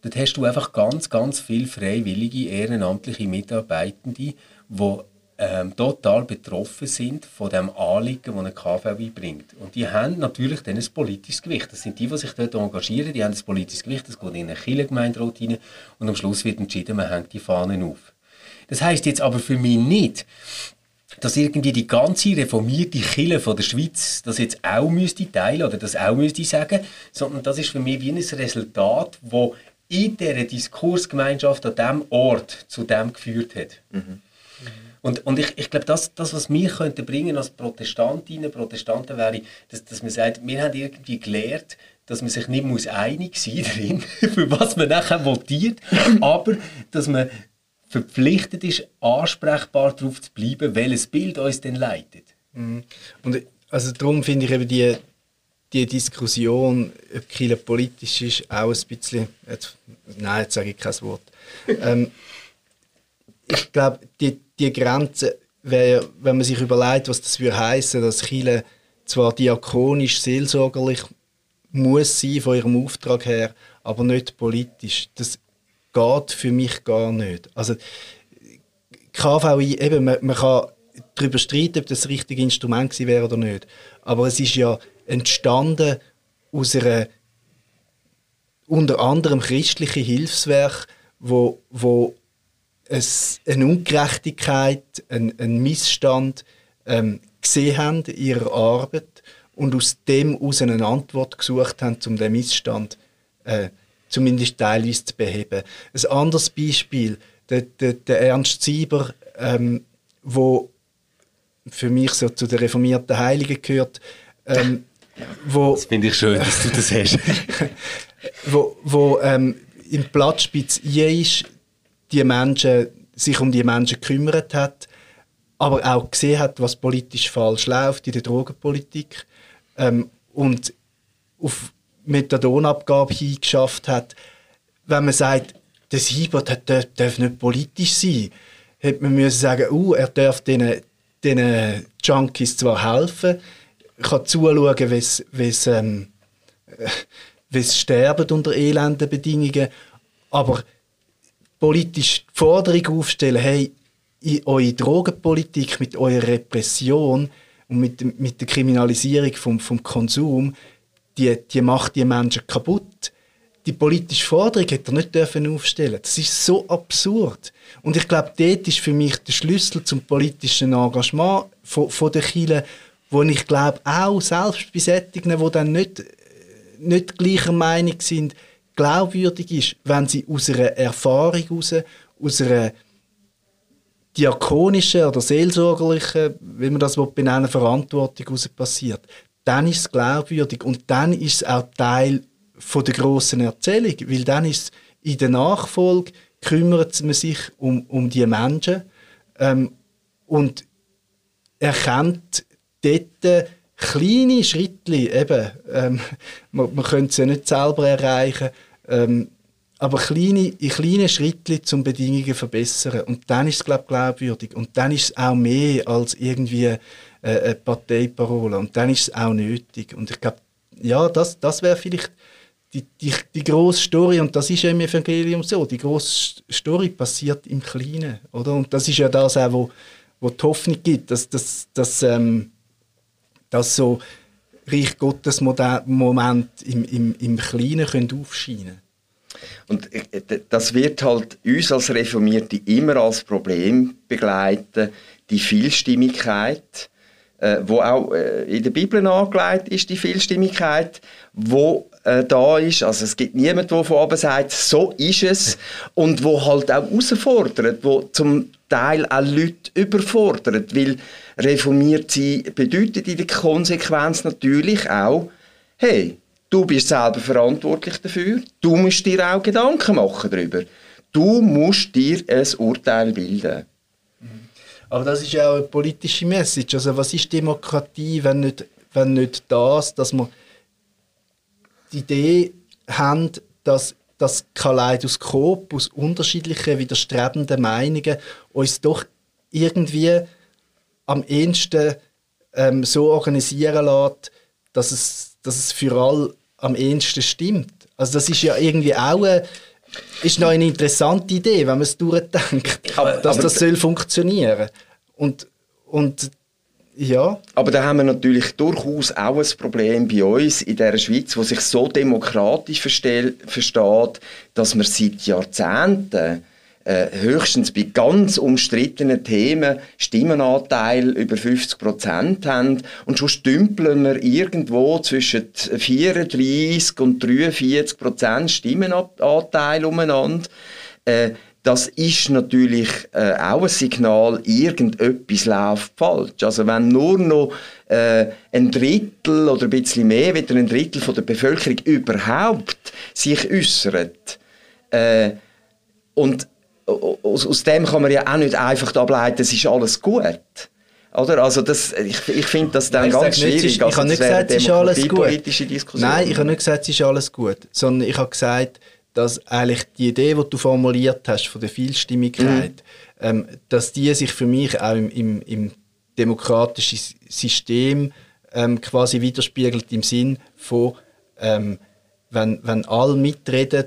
Dort hast du einfach ganz, ganz viele freiwillige, ehrenamtliche Mitarbeitende, die ähm, total betroffen sind von dem Anliegen, das eine KVW bringt. Und die haben natürlich dann ein politisches Gewicht. Das sind die, die sich dort engagieren, die haben ein politisches Gewicht, das geht in eine Kirchengemeinde rein und am Schluss wird entschieden, man hängt die Fahnen auf. Das heißt jetzt aber für mich nicht, dass irgendwie die ganze reformierte Kille von der Schweiz das jetzt auch müsste teilen oder das auch müsste sagen, sondern das ist für mich wie ein Resultat, wo in dieser Diskursgemeinschaft an diesem Ort zu dem geführt hat. Mhm. Und, und ich, ich glaube, das, das, was wir könnten bringen als Protestantinnen, Protestanten, wäre, dass, dass man sagt, wir haben irgendwie gelernt, dass man sich nicht muss einig sein drin, für was man nachher votiert, aber dass man verpflichtet ist, ansprechbar darauf zu bleiben, welches Bild uns denn leitet. Mhm. Und also darum finde ich eben die, die Diskussion, ob Kirche politisch ist, auch ein bisschen, jetzt, nein, jetzt sage ich kein Wort. ähm, ich glaube, die, die Grenze wäre, wenn man sich überlegt, was das würde heißen, dass Kirche zwar diakonisch, seelsorgerlich muss sein von ihrem Auftrag her, aber nicht politisch. Das geht für mich gar nicht. Also KVI, eben, man, man kann darüber streiten, ob das das richtige Instrument gewesen wäre oder nicht. Aber es ist ja entstanden aus einer unter anderem christliche Hilfswerk, wo, wo es eine Ungerechtigkeit, ein, ein Missstand ähm, gesehen haben in ihrer Arbeit und aus dem aus eine Antwort gesucht haben, um den Missstand äh, zumindest teilweise zu beheben. Ein anderes Beispiel, der, der, der Ernst Sieber, ähm, wo für mich so zu den reformierten Heiligen gehört. Ähm, wo, das finde ich schön, dass du das hast. wo, wo ähm, im Platzspitz ist, die Menschen, sich um die Menschen gekümmert hat, aber auch gesehen hat, was politisch falsch läuft in der Drogenpolitik ähm, und auf Methadonabgabe hingeschafft hat. Wenn man sagt, der Siebert darf, nicht politisch sein, hätte man müssen sagen, uh, er darf diesen, diesen Junkies zwar helfen, kann zuschauen, wie sie ähm, sterben unter elenden Bedingungen, aber politisch die Forderung aufstellen, hey, eure Drogenpolitik mit eurer Repression und mit, mit der Kriminalisierung vom, vom Konsum, die, die macht die Menschen kaputt. Die politische Forderung hätte er nicht dürfen aufstellen. Das ist so absurd. Und ich glaube, dort ist für mich der Schlüssel zum politischen Engagement von, von der Kirche, wo ich glaube auch selbst bei Sättigen, die dann nicht, nicht gleicher Meinung sind, glaubwürdig ist, wenn sie aus einer Erfahrung heraus, aus einer diakonischen oder seelsorgerlichen, wie man das benennen Verantwortung heraus passiert. Dann ist es glaubwürdig und dann ist es auch Teil von der grossen Erzählung, weil dann ist in der Nachfolge kümmert man sich um, um die Menschen ähm, und erkennt dort kleine Schritte, eben, ähm, man, man könnte sie ja nicht selber erreichen, ähm, aber kleine, in kleinen Schritten zum Bedingungen verbessern. Und dann ist es, glaube glaubwürdig. Und dann ist es auch mehr als irgendwie äh, eine Parteiparole. Und dann ist es auch nötig. Und ich glaube, ja, das, das wäre vielleicht die, die, die grosse Story, und das ist ja im Evangelium so, die grosse Story passiert im Kleinen. Oder? Und das ist ja das auch, wo, wo die Hoffnung gibt, dass, dass, dass, ähm, dass so Reich Gottes Moment im, im, im Kleinen können aufscheinen. Und äh, das wird halt uns als Reformierte immer als Problem begleiten, die Vielstimmigkeit, äh, wo auch äh, in der Bibel angelegt ist, die Vielstimmigkeit, wo äh, da ist. Also es gibt niemanden, der von oben sagt, so ist es. Und wo halt auch herausfordert, wo zum Teil auch Leute überfordert. Weil reformiert sie bedeutet in der Konsequenz natürlich auch, hey, Du bist selber verantwortlich dafür. Du musst dir auch Gedanken machen darüber. Du musst dir ein Urteil bilden. Aber das ist ja auch eine politische Message. Also was ist Demokratie, wenn nicht, wenn nicht das, dass wir die Idee haben, dass das Kaleidoskop aus unterschiedlichen, widerstrebenden Meinungen uns doch irgendwie am ehesten ähm, so organisieren lässt, dass es, dass es für alle am ehesten stimmt. Also das ist ja irgendwie auch eine, ist noch eine interessante Idee, wenn man es durchdenkt, aber, dass aber, das soll funktionieren. Und, und ja. Aber da haben wir natürlich durchaus auch ein Problem bei uns in der Schweiz, wo sich so demokratisch versteht, dass man seit Jahrzehnten äh, höchstens bei ganz umstrittenen Themen Stimmenanteil über 50 Prozent haben und schon stümpeln wir irgendwo zwischen 34 und 43 Prozent Stimmenanteil umeinander. Äh, das ist natürlich äh, auch ein Signal, irgendetwas läuft falsch. Also wenn nur noch äh, ein Drittel oder ein bisschen mehr, wieder ein Drittel von der Bevölkerung überhaupt sich äußert äh, und aus, aus dem kann man ja auch nicht einfach ableiten, es ist alles gut. Oder? Also das, ich, ich finde das dann Nein, ganz schwierig. Nicht, ich also habe nicht gesagt, es ist alles gut. Nein, ich habe nicht gesagt, es ist alles gut. Sondern ich habe gesagt, dass eigentlich die Idee, die du formuliert hast, von der Vielstimmigkeit, mhm. ähm, dass die sich für mich auch im, im, im demokratischen System ähm, quasi widerspiegelt im Sinn von, ähm, wenn, wenn alle mitreden,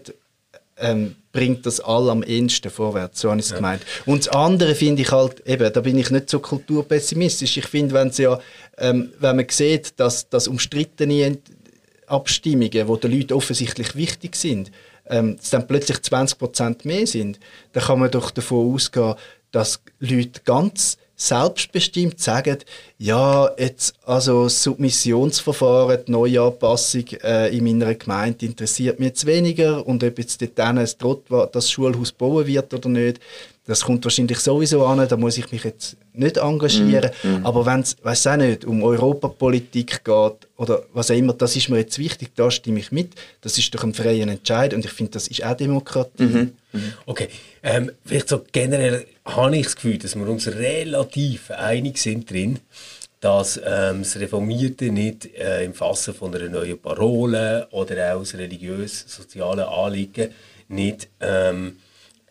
ähm, bringt das all am ehesten vorwärts. So habe ich es ja. gemeint. Und das andere finde ich halt, eben, da bin ich nicht so kulturpessimistisch. Ich finde, wenn, ja, ähm, wenn man sieht, dass, dass umstrittene Abstimmungen, wo den Leuten offensichtlich wichtig sind, ähm, dann plötzlich 20% mehr sind, dann kann man doch davon ausgehen, dass Leute ganz selbstbestimmt sagen, ja, jetzt, also das Submissionsverfahren, die Neuanpassung äh, in meiner Gemeinde interessiert mich jetzt weniger und ob jetzt dort das Schulhaus bauen wird oder nicht, das kommt wahrscheinlich sowieso an, da muss ich mich jetzt nicht engagieren. Mm, mm. Aber wenn es, weiß auch nicht, um Europapolitik geht oder was auch immer, das ist mir jetzt wichtig, da stimme ich mit. Das ist doch ein freier Entscheid und ich finde, das ist auch Demokratie. Mm -hmm. Okay, ähm, vielleicht so generell habe ich das Gefühl, dass wir uns relativ einig sind drin, dass ähm, das Reformierte nicht äh, im Fassen von einer neuen Parole oder auch das religiös-soziale Anliegen nicht ähm,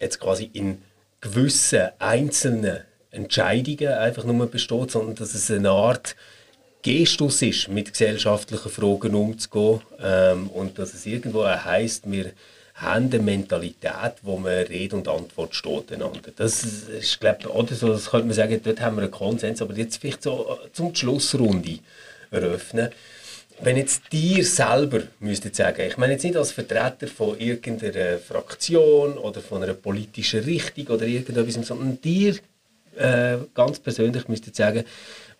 jetzt quasi in gewissen einzelnen Entscheidungen einfach nur besteht, sondern dass es eine Art Gestus ist, mit gesellschaftlichen Fragen umzugehen ähm, und dass es irgendwo heisst, wir haben eine Mentalität, wo man Rede und Antwort steht einander. Das ist, glaube oder so, das könnte man sagen, dort haben wir einen Konsens, aber jetzt vielleicht so äh, zum Schlussrunde eröffnen. Wenn jetzt dir selber müsstet sagen, ich meine jetzt nicht als Vertreter von irgendeiner Fraktion oder von einer politischen Richtung oder irgendetwas, sondern dir äh, ganz persönlich müsstet sagen,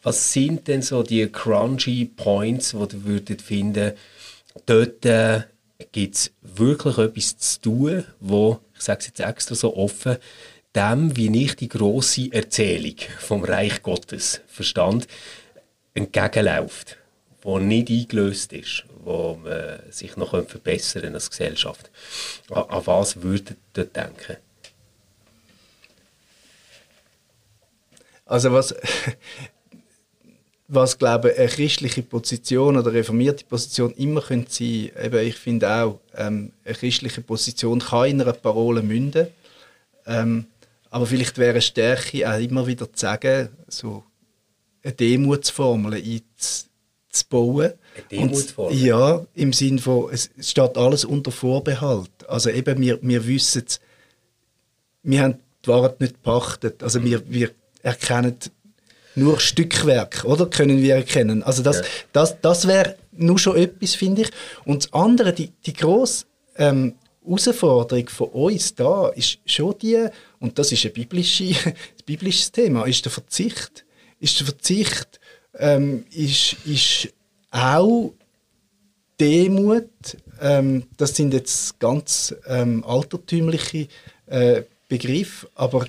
was sind denn so die crunchy Points, die du würdet finden, dort äh, gibt es wirklich etwas zu tun, wo, ich sage es jetzt extra so offen, dem, wie ich die große Erzählung vom Reich Gottes verstand, entgegenläuft, wo nicht eingelöst ist, wo man sich noch verbessern als Gesellschaft. An, an was würdet ihr denken? Also was, was glaube ich, eine christliche Position oder eine reformierte Position immer könnte sein, eben, ich finde auch, ähm, eine christliche Position kann in einer Parole münden, ähm, aber vielleicht wäre eine Stärke auch immer wieder zu sagen, so eine Demutsformel einzubauen. Eine Demutsformel? ja, im Sinne von, es steht alles unter Vorbehalt. Also eben, wir, wir wissen wir haben die Wahrheit nicht gepachtet. Also wir, wir erkennen nur Stückwerk, oder? Können wir erkennen. Also das, ja. das, das wäre nur schon etwas, finde ich. Und das andere, die, die grosse ähm, Herausforderung von uns da ist schon die, und das ist ein, biblische, ein biblisches Thema, ist der Verzicht. Ist der Verzicht, ähm, ist, ist auch Demut, ähm, das sind jetzt ganz ähm, altertümliche äh, Begriff, aber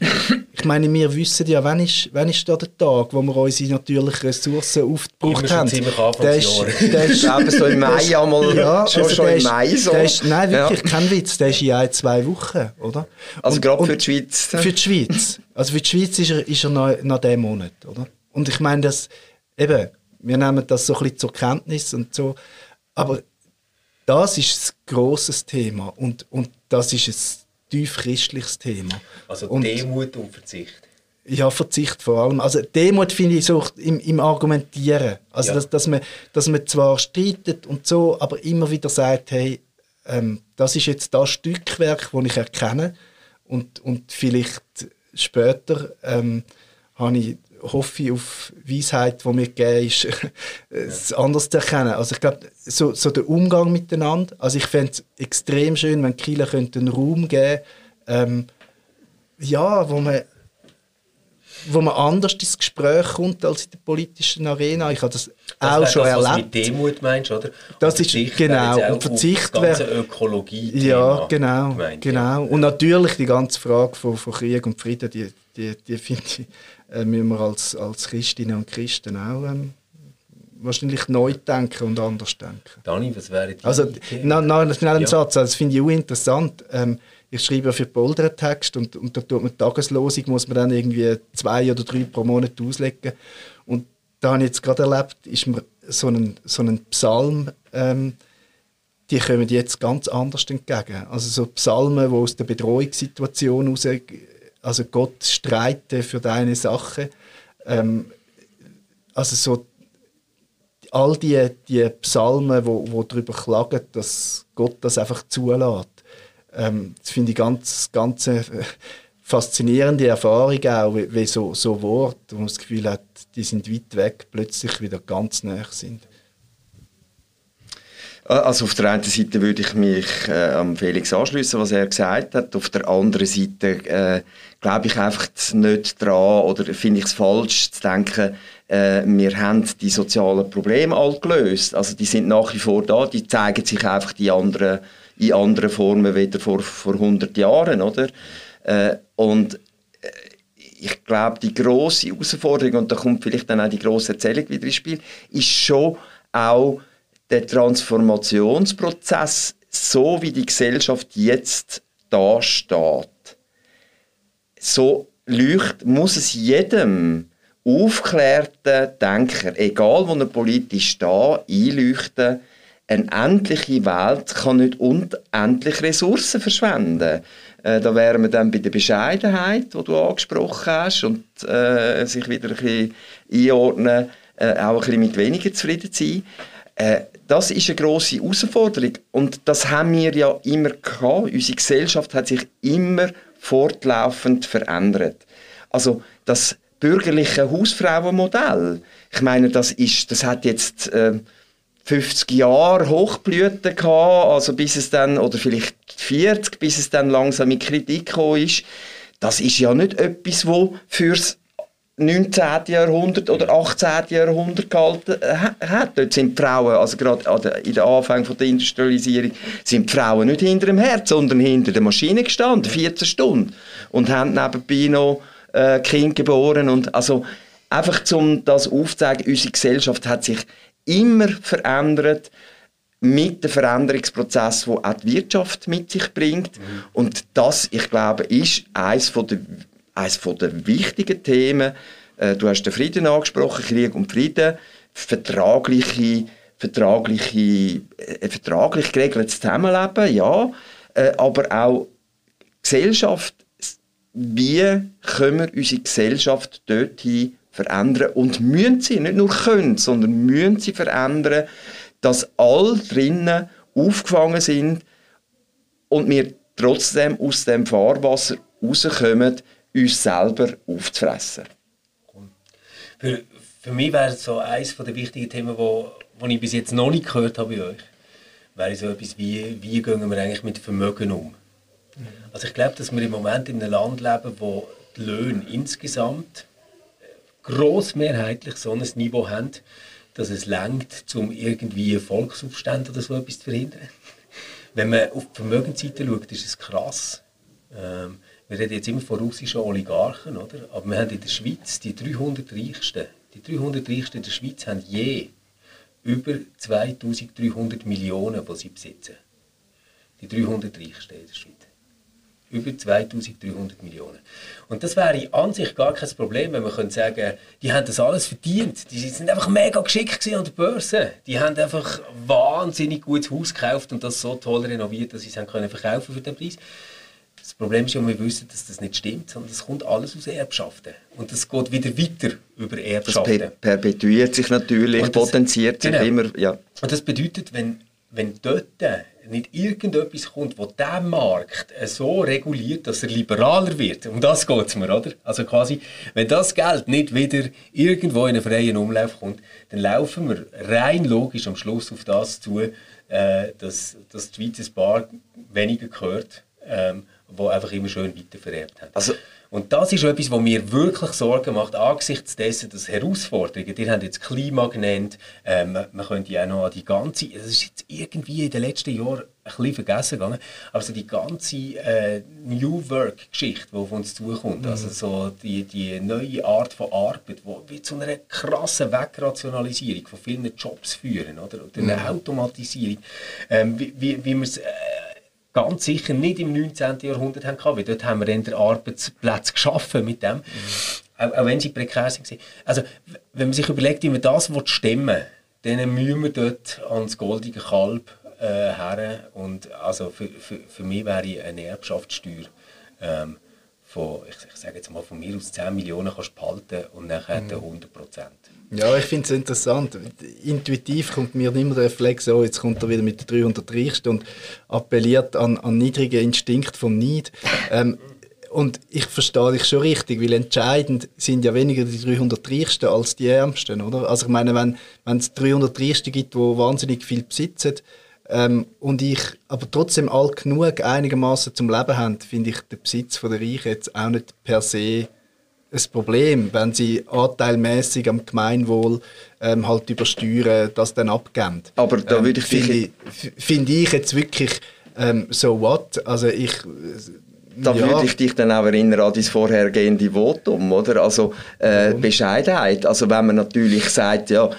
ich meine, wir wissen ja, wann ist, wann ist da der Tag, wo wir unsere natürlichen Ressourcen aufgebraucht haben. Der ist, der ist eben so im Mai einmal, ja, schon, also schon im Mai so. Ist, nein, wirklich, ja. kein Witz, der ist in ein, zwei Wochen, oder? Also gerade für die Schweiz? Für die Schweiz. Also für die Schweiz ist er, ist er noch, noch diesen Monat, oder? Und ich meine, das, eben, wir nehmen das so ein bisschen zur Kenntnis und so, aber das ist ein grosses Thema und, und das ist ein tief christliches Thema. Also und, Demut und Verzicht. Ja, Verzicht vor allem. Also Demut finde ich so im, im Argumentieren. Also ja. dass, dass, man, dass man zwar streitet und so, aber immer wieder sagt, hey, ähm, das ist jetzt das Stückwerk, das ich erkenne und, und vielleicht später ähm, habe ich hoffe ich auf Weisheit, die mir gegeben ist, es anders zu erkennen. Also ich glaube, so, so der Umgang miteinander, also ich fände es extrem schön, wenn Kiel einen Raum geben ähm, ja, wo man wo man anders ins Gespräch kommt als in der politischen Arena. Ich habe das, das auch schon das, erlebt. Was mit Demut meinst, oder? Das ist genau und Verzicht wäre Ökologie. Ja, genau, gemeint, genau. Ja. Und natürlich die ganze Frage von, von Krieg und Frieden, die, die, die finde ich äh, müssen wir als, als Christinnen und Christen auch ähm, wahrscheinlich neu denken und anders denken. Dani, was wäre die Also, na, na, schnell einen ja. Satz, also, das finde ich auch interessant. Ähm, ich schreibe für Polder Text und, und da tut man Tageslosung, muss man dann irgendwie zwei oder drei pro Monat auslegen. Und da habe ich jetzt gerade erlebt, ist mir so ein, so ein Psalm, ähm, die kommen jetzt ganz anders entgegen. Also so Psalmen, die aus der Bedrohungssituation heraus also Gott streite für deine Sache. Ähm, also so all die, die Psalmen, wo, wo darüber klagen, dass Gott das einfach zulässt. Ähm, das finde ich ganz, ganz äh, faszinierende Erfahrung auch, wie, wie so, so Worte, wo man das Gefühl hat, die sind weit weg, plötzlich wieder ganz nah sind. Äh, also auf der einen Seite würde ich mich äh, am Felix anschließen, was er gesagt hat. Auf der anderen Seite äh, glaube ich einfach nicht dran oder finde ich es falsch zu denken, äh, wir haben die sozialen Probleme all gelöst. Also die sind nach wie vor da, die zeigen sich einfach die anderen, in anderen Formen wieder vor, vor 100 Jahren, oder? Äh, und ich glaube, die große Herausforderung, und da kommt vielleicht dann auch die grosse Erzählung wieder ins Spiel, ist schon auch der Transformationsprozess, so wie die Gesellschaft jetzt da steht. So leucht, muss es jedem aufklärten Denker, egal wo er politisch steht, einleuchten, eine endliche Welt kann nicht unendlich Ressourcen verschwenden. Äh, da wären wir dann bei der Bescheidenheit, die du angesprochen hast, und äh, sich wieder ein bisschen einordnen, äh, auch ein bisschen mit weniger zufrieden sein. Äh, das ist eine grosse Herausforderung und das haben wir ja immer gehabt. Unsere Gesellschaft hat sich immer fortlaufend verändert. Also das bürgerliche Hausfrauenmodell, ich meine, das, ist, das hat jetzt... Äh, 50 Jahre Hochblüten gehabt, also bis es dann, oder vielleicht 40, bis es dann langsam in Kritik gekommen ist. Das ist ja nicht etwas, wo fürs 19. Jahrhundert oder 18. Jahrhundert gehalten hat. Dort sind die Frauen, also gerade in den Anfängen der Industrialisierung, sind die Frauen nicht hinter dem Herz, sondern hinter der Maschine gestanden, 14 Stunden. Und haben nebenbei noch äh, Kind geboren. Und also einfach, um das aufzuzeigen, unsere Gesellschaft hat sich immer verändert mit dem Veränderungsprozess, wo auch die Wirtschaft mit sich bringt. Mhm. Und das, ich glaube, ist eines der, eines der wichtigen Themen. Äh, du hast den Frieden angesprochen, Krieg und Frieden, vertragliche, vertragliche, äh, vertraglich geregeltes Zusammenleben, ja, äh, aber auch Gesellschaft, wie können wir unsere Gesellschaft dorthin verändern und müssen sie, nicht nur können, sondern müssen sie verändern, dass alle drinnen aufgefangen sind und wir trotzdem aus dem Fahrwasser rauskommen, uns selber aufzufressen. Für, für mich wäre so eines der wichtigen Themen, wo, wo ich bis jetzt noch nicht gehört habe bei euch, wäre so etwas wie, wie gehen wir eigentlich mit Vermögen um? Also ich glaube, dass wir im Moment in einem Land leben, wo die Löhne insgesamt grossmehrheitlich so ein Niveau haben, dass es langt, um irgendwie Volksaufstände oder so etwas zu verhindern. Wenn man auf die Vermögensseite schaut, ist es krass. Ähm, wir reden jetzt immer von russischen Oligarchen, oder? aber wir haben in der Schweiz die 300 Reichsten. Die 300 Reichsten in der Schweiz haben je über 2300 Millionen, die sie besitzen. Die 300 Reichsten in der Schweiz über 2300 Millionen. Und das wäre an sich gar kein Problem, wenn man könnte sagen, die haben das alles verdient. Die sind einfach mega geschickt an der Börse. Die haben einfach wahnsinnig gutes Haus gekauft und das so toll renoviert, dass sie es haben können verkaufen für den Preis. Das Problem ist ja, wir wissen, dass das nicht stimmt, sondern es kommt alles aus Erbschaften. Und das geht wieder weiter über Erbschaften. Das perpetuiert sich natürlich, das, potenziert sich genau. immer. Ja. Und das bedeutet, wenn, wenn dort nicht irgendetwas kommt, wo der Markt so reguliert, dass er liberaler wird. Um das geht es mir, oder? Also quasi, wenn das Geld nicht wieder irgendwo in einen freien Umlauf kommt, dann laufen wir rein logisch am Schluss auf das zu, äh, dass, dass die Schweiz ein paar weniger gehört, ähm, wo einfach immer schön weitervererbt haben. Also und das ist etwas, was mir wirklich Sorgen macht, angesichts dessen, dass Herausforderungen, ihr habt jetzt Klima genannt, ähm, man könnte ja auch noch an die ganze, das ist jetzt irgendwie in den letzten Jahren ein bisschen vergessen gegangen, aber so die ganze äh, New Work-Geschichte, die auf uns zukommt, mhm. also so die, die neue Art von Arbeit, die zu einer krassen Wegrationalisierung von vielen Jobs führen, oder, oder eine mhm. Automatisierung, ähm, wie, wie, wie man es äh, ganz sicher nicht im 19. Jahrhundert haben weil dort haben wir dann Arbeitsplätze geschaffen mit dem, mhm. auch, auch, wenn sie prekär sind. Also wenn man sich überlegt, wie man das stemmen will, dann müssen wir dort ans goldige Kalb äh, her und also für, für, für mich wäre eine Erbschaftssteuer ähm, von, ich, ich sage jetzt mal von mir aus 10 Millionen kannst behalten und nachher mhm. 100 Prozent. Ja, ich finde es interessant. Intuitiv kommt mir immer der Reflex, oh, jetzt kommt er wieder mit den 300 Reichsten und appelliert an, an niedrigen Instinkt vom Neid. Ähm, und ich verstehe dich schon richtig, weil entscheidend sind ja weniger die 300 Reichsten als die Ärmsten, oder? Also ich meine, wenn, wenn es 300 Reichste gibt, die wahnsinnig viel besitzen, ähm, und ich aber trotzdem alt genug einigermaßen zum Leben haben, finde ich den Besitz der Reichen jetzt auch nicht per se ein Problem, wenn sie anteilmäßig am Gemeinwohl ähm, halt übersteuern, das dann abgeben. Aber da würde ich ähm, finde ich, find ich jetzt wirklich ähm, so what. Also ich da ja. würde ich dich dann auch erinnern an dein vorhergehende Votum, oder? Also äh, Bescheidenheit. Also wenn man natürlich sagt, ja,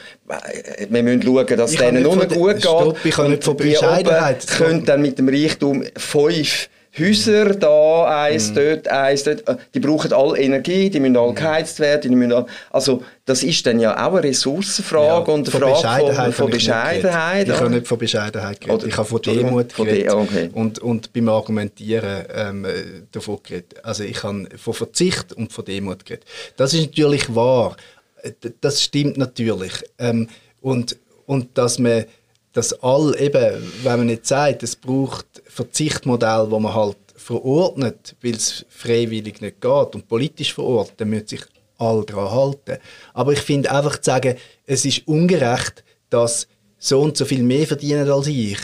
wir müssen schauen, dass es denen nur gut geht. Stopp, ich kann nicht von Bescheidenheit. können dann mit dem Reichtum fünf Häuser, da eins, mhm. dort eins, dort. Äh, die brauchen alle Energie, die müssen alle mhm. geheizt werden. Die müssen alle, also das ist dann ja auch eine Ressourcenfrage ja, und eine Frage Bescheidenheit von, von Bescheidenheit. Ich, habe nicht von Bescheidenheit geredet, Oder, ich habe von Demut von geredet okay. und, und beim Argumentieren ähm, äh, davon geredet. Also ich habe von Verzicht und von Demut geredet. Das ist natürlich wahr, äh, das stimmt natürlich. Ähm, und, und dass man dass all eben, wenn man nicht sagt, es braucht Verzichtmodell, wo man halt verordnet, weil es freiwillig nicht geht und politisch verordnet, dann müssen sich alle daran halten. Aber ich finde einfach zu sagen, es ist ungerecht, dass so und so viel mehr verdienen als ich,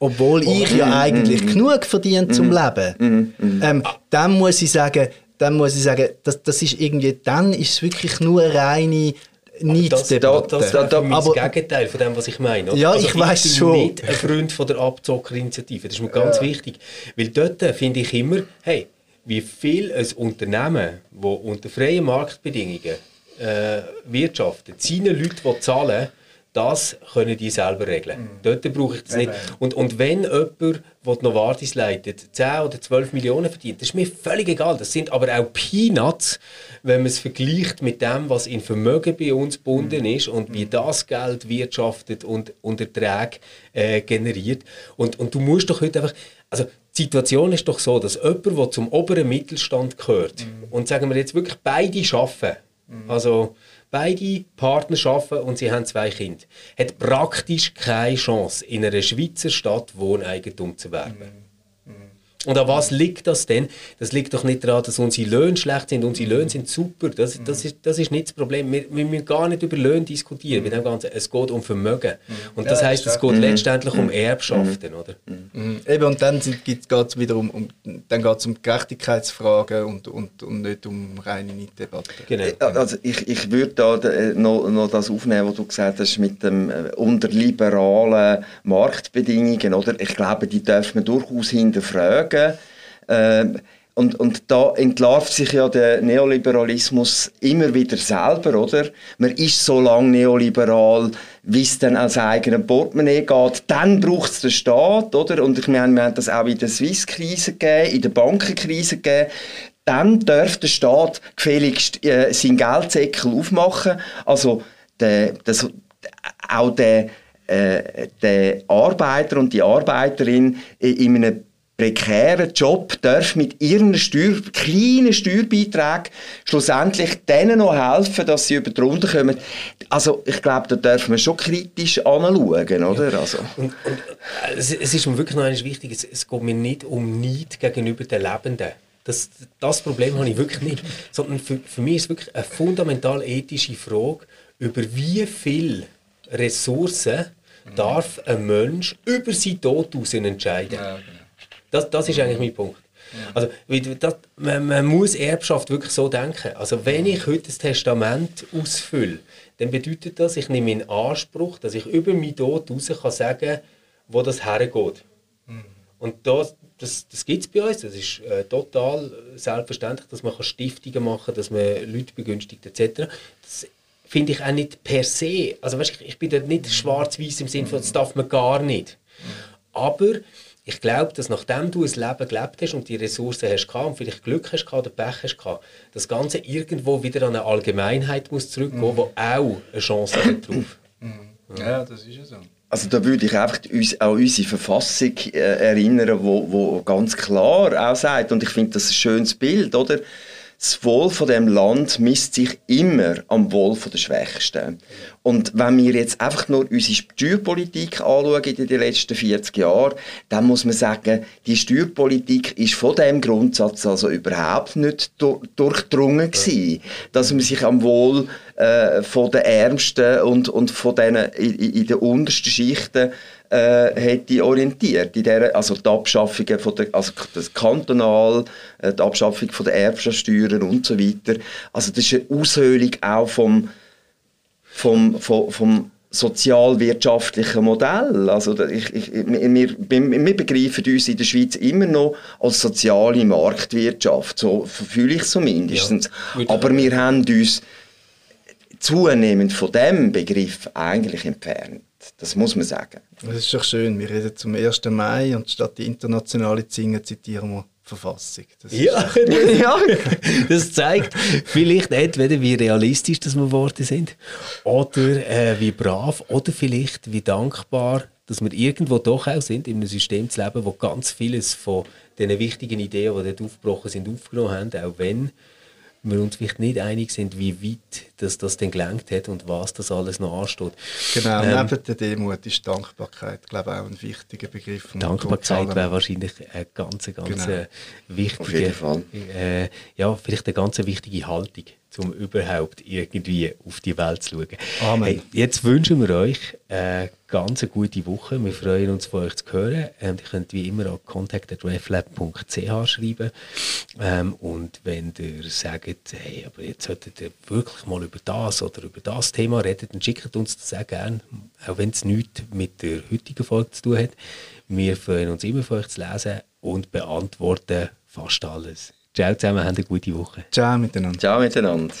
obwohl oh, ich ja mm, eigentlich mm, genug verdiene zum mm, Leben. Ähm, dann muss ich sagen, dann muss ich sagen, das, das ist irgendwie, dann ist es wirklich nur reine Neiddebatte. Das, das, das, das, das das Gegenteil von dem, was ich meine. Ja, also ich, ich weiß schon. Ich bin nicht ein Freund von der Abzockerinitiative. Das ist mir ganz ja. wichtig. Weil dort finde ich immer, hey, wie viel ein Unternehmen, das unter freien Marktbedingungen äh, wirtschaftet, seinen Leuten zahlen das können die selber regeln. Mhm. Dort brauche ich das nicht. Und, und wenn jemand, der Novartis leitet, 10 oder 12 Millionen verdient, das ist mir völlig egal. Das sind aber auch Peanuts, wenn man es vergleicht mit dem, was in Vermögen bei uns gebunden mhm. ist und wie mhm. das Geld wirtschaftet und, und Erträge äh, generiert. Und, und du musst doch heute einfach... Also, die Situation ist doch so, dass jemand, der zum oberen Mittelstand gehört, mhm. und sagen wir jetzt wirklich beide arbeiten, mhm. also beide Partner arbeiten und sie haben zwei Kinder, hat praktisch keine Chance, in einer Schweizer Stadt Wohneigentum zu werden. Mhm. Und an was liegt das denn? Das liegt doch nicht daran, dass unsere Löhne schlecht sind. Unsere Löhne sind super. Das, das, ist, das ist nicht das Problem. Wir, wir müssen gar nicht über Löhne diskutieren. Mit dem Ganzen. Es geht um Vermögen. Und das ja, heißt, es geht mhm. letztendlich um Erbschaften. Oder? Mhm. Eben, und dann geht es wieder um, um, dann geht's um Gerechtigkeitsfragen und, und, und nicht um reine Neiddebatte. Genau. Äh, also ich, ich würde da äh, noch, noch das aufnehmen, was du gesagt hast, mit dem äh, unter liberalen Marktbedingungen. Oder? Ich glaube, die darf man durchaus hinterfragen sagen. Ähm, und, und da entlarvt sich ja der Neoliberalismus immer wieder selber, oder? Man ist so lange neoliberal, wie es dann als eigenes Portemonnaie geht. Dann braucht es den Staat, oder? Und ich meine, wir haben das auch in der Swiss-Krise gegeben, in der Bankenkrise gegeben. Dann darf der Staat gefälligst äh, seinen Geldsäckel aufmachen. Also der, das, auch der, äh, der Arbeiter und die Arbeiterin in einem prekären Job darf mit ihren Steuer, kleinen Steuerbeiträgen schlussendlich denen noch helfen, dass sie über die Runde kommen. Also ich glaube, da dürfen wir schon kritisch anschauen, oder? Ja. Also. Und, und, es, es ist mir wirklich noch eines wichtig, es, es geht mir nicht um Neid gegenüber den Lebenden. Das, das Problem habe ich wirklich nicht. Sondern für, für mich ist es wirklich eine fundamental ethische Frage, über wie viel Ressourcen darf ein Mensch über seinen Tod entscheiden. Ja, genau. Das, das ist eigentlich mein Punkt. Also, das, man, man, muss Erbschaft wirklich so denken. Also, wenn ich heute das Testament ausfülle, dann bedeutet das, ich nehme in Anspruch, dass ich über mein Tod raus kann sagen, wo das hergeht. Mhm. Und das, das, das gibt es bei uns. Das ist äh, total selbstverständlich, dass man Stiftungen machen kann, dass man Leute begünstigt etc. Das finde ich auch nicht per se. Also, weißt, ich, ich bin da nicht schwarz-weiß im Sinne von, das darf man gar nicht. Aber ich glaube, dass nachdem du ein Leben gelebt hast und die Ressourcen hast und vielleicht Glück hast oder Pech hast das Ganze irgendwo wieder an eine Allgemeinheit muss zurückgehen, mhm. wo auch eine Chance hat drauf. Mhm. Ja, das ist ja so. Also da würde ich einfach uns, an unsere Verfassung äh, erinnern, wo, wo ganz klar auch sagt, und ich finde das ein schönes Bild, oder? Das Wohl von dem Land misst sich immer am Wohl der Schwächsten. Und wenn wir jetzt einfach nur unsere Steuerpolitik anschauen in den letzten 40 Jahren, dann muss man sagen, die Steuerpolitik ist von dem Grundsatz also überhaupt nicht durchdrungen gewesen, dass man sich am Wohl äh, von den Ärmsten und, und von denen in, in den untersten Schichten äh, hätte orientiert. In der, also die Abschaffung von der, also das Kantonal, äh, die Abschaffung von der Erbschaftssteuern und so weiter. Also das ist eine Aushöhlung auch vom, vom, vom, vom sozialwirtschaftlichen Modell. Also ich, ich, wir, wir begreifen uns in der Schweiz immer noch als soziale Marktwirtschaft, so fühle ich es zumindest. Ja, Aber wir haben uns zunehmend von dem Begriff eigentlich entfernt. Das muss man sagen. Das ist doch schön. Wir reden zum 1. Mai und statt die internationale Zinge zitieren wir Verfassung. Das ja, ja, das zeigt vielleicht entweder, wie realistisch das wir geworden sind oder äh, wie brav oder vielleicht wie dankbar, dass wir irgendwo doch auch sind, in einem System zu leben, wo ganz vieles von den wichtigen Ideen, die dort aufgebrochen sind, aufgenommen haben, auch wenn wir uns vielleicht nicht einig sind, wie weit das, das denn gelenkt hat und was das alles noch ansteht. Genau, ähm, neben der Demut ist Dankbarkeit, glaube ich, auch ein wichtiger Begriff. Dankbarkeit wäre wahrscheinlich eine ganz, ganz genau. Äh, wichtige, äh, ja, vielleicht eine ganz wichtige Haltung um überhaupt irgendwie auf die Welt zu schauen. Amen. Hey, jetzt wünschen wir euch eine ganz gute Woche. Wir freuen uns, von euch zu hören. Ähm, ihr könnt wie immer an contact.reflab.ch schreiben. Ähm, und wenn ihr sagt, hey, aber jetzt solltet ihr wirklich mal über das oder über das Thema reden, dann schickt uns das sehr gerne, auch wenn es nichts mit der heutigen Folge zu tun hat. Wir freuen uns immer, von euch zu lesen und beantworten fast alles. Ciao zusammen, habt eine gute Woche. Ciao miteinander. Ciao miteinander.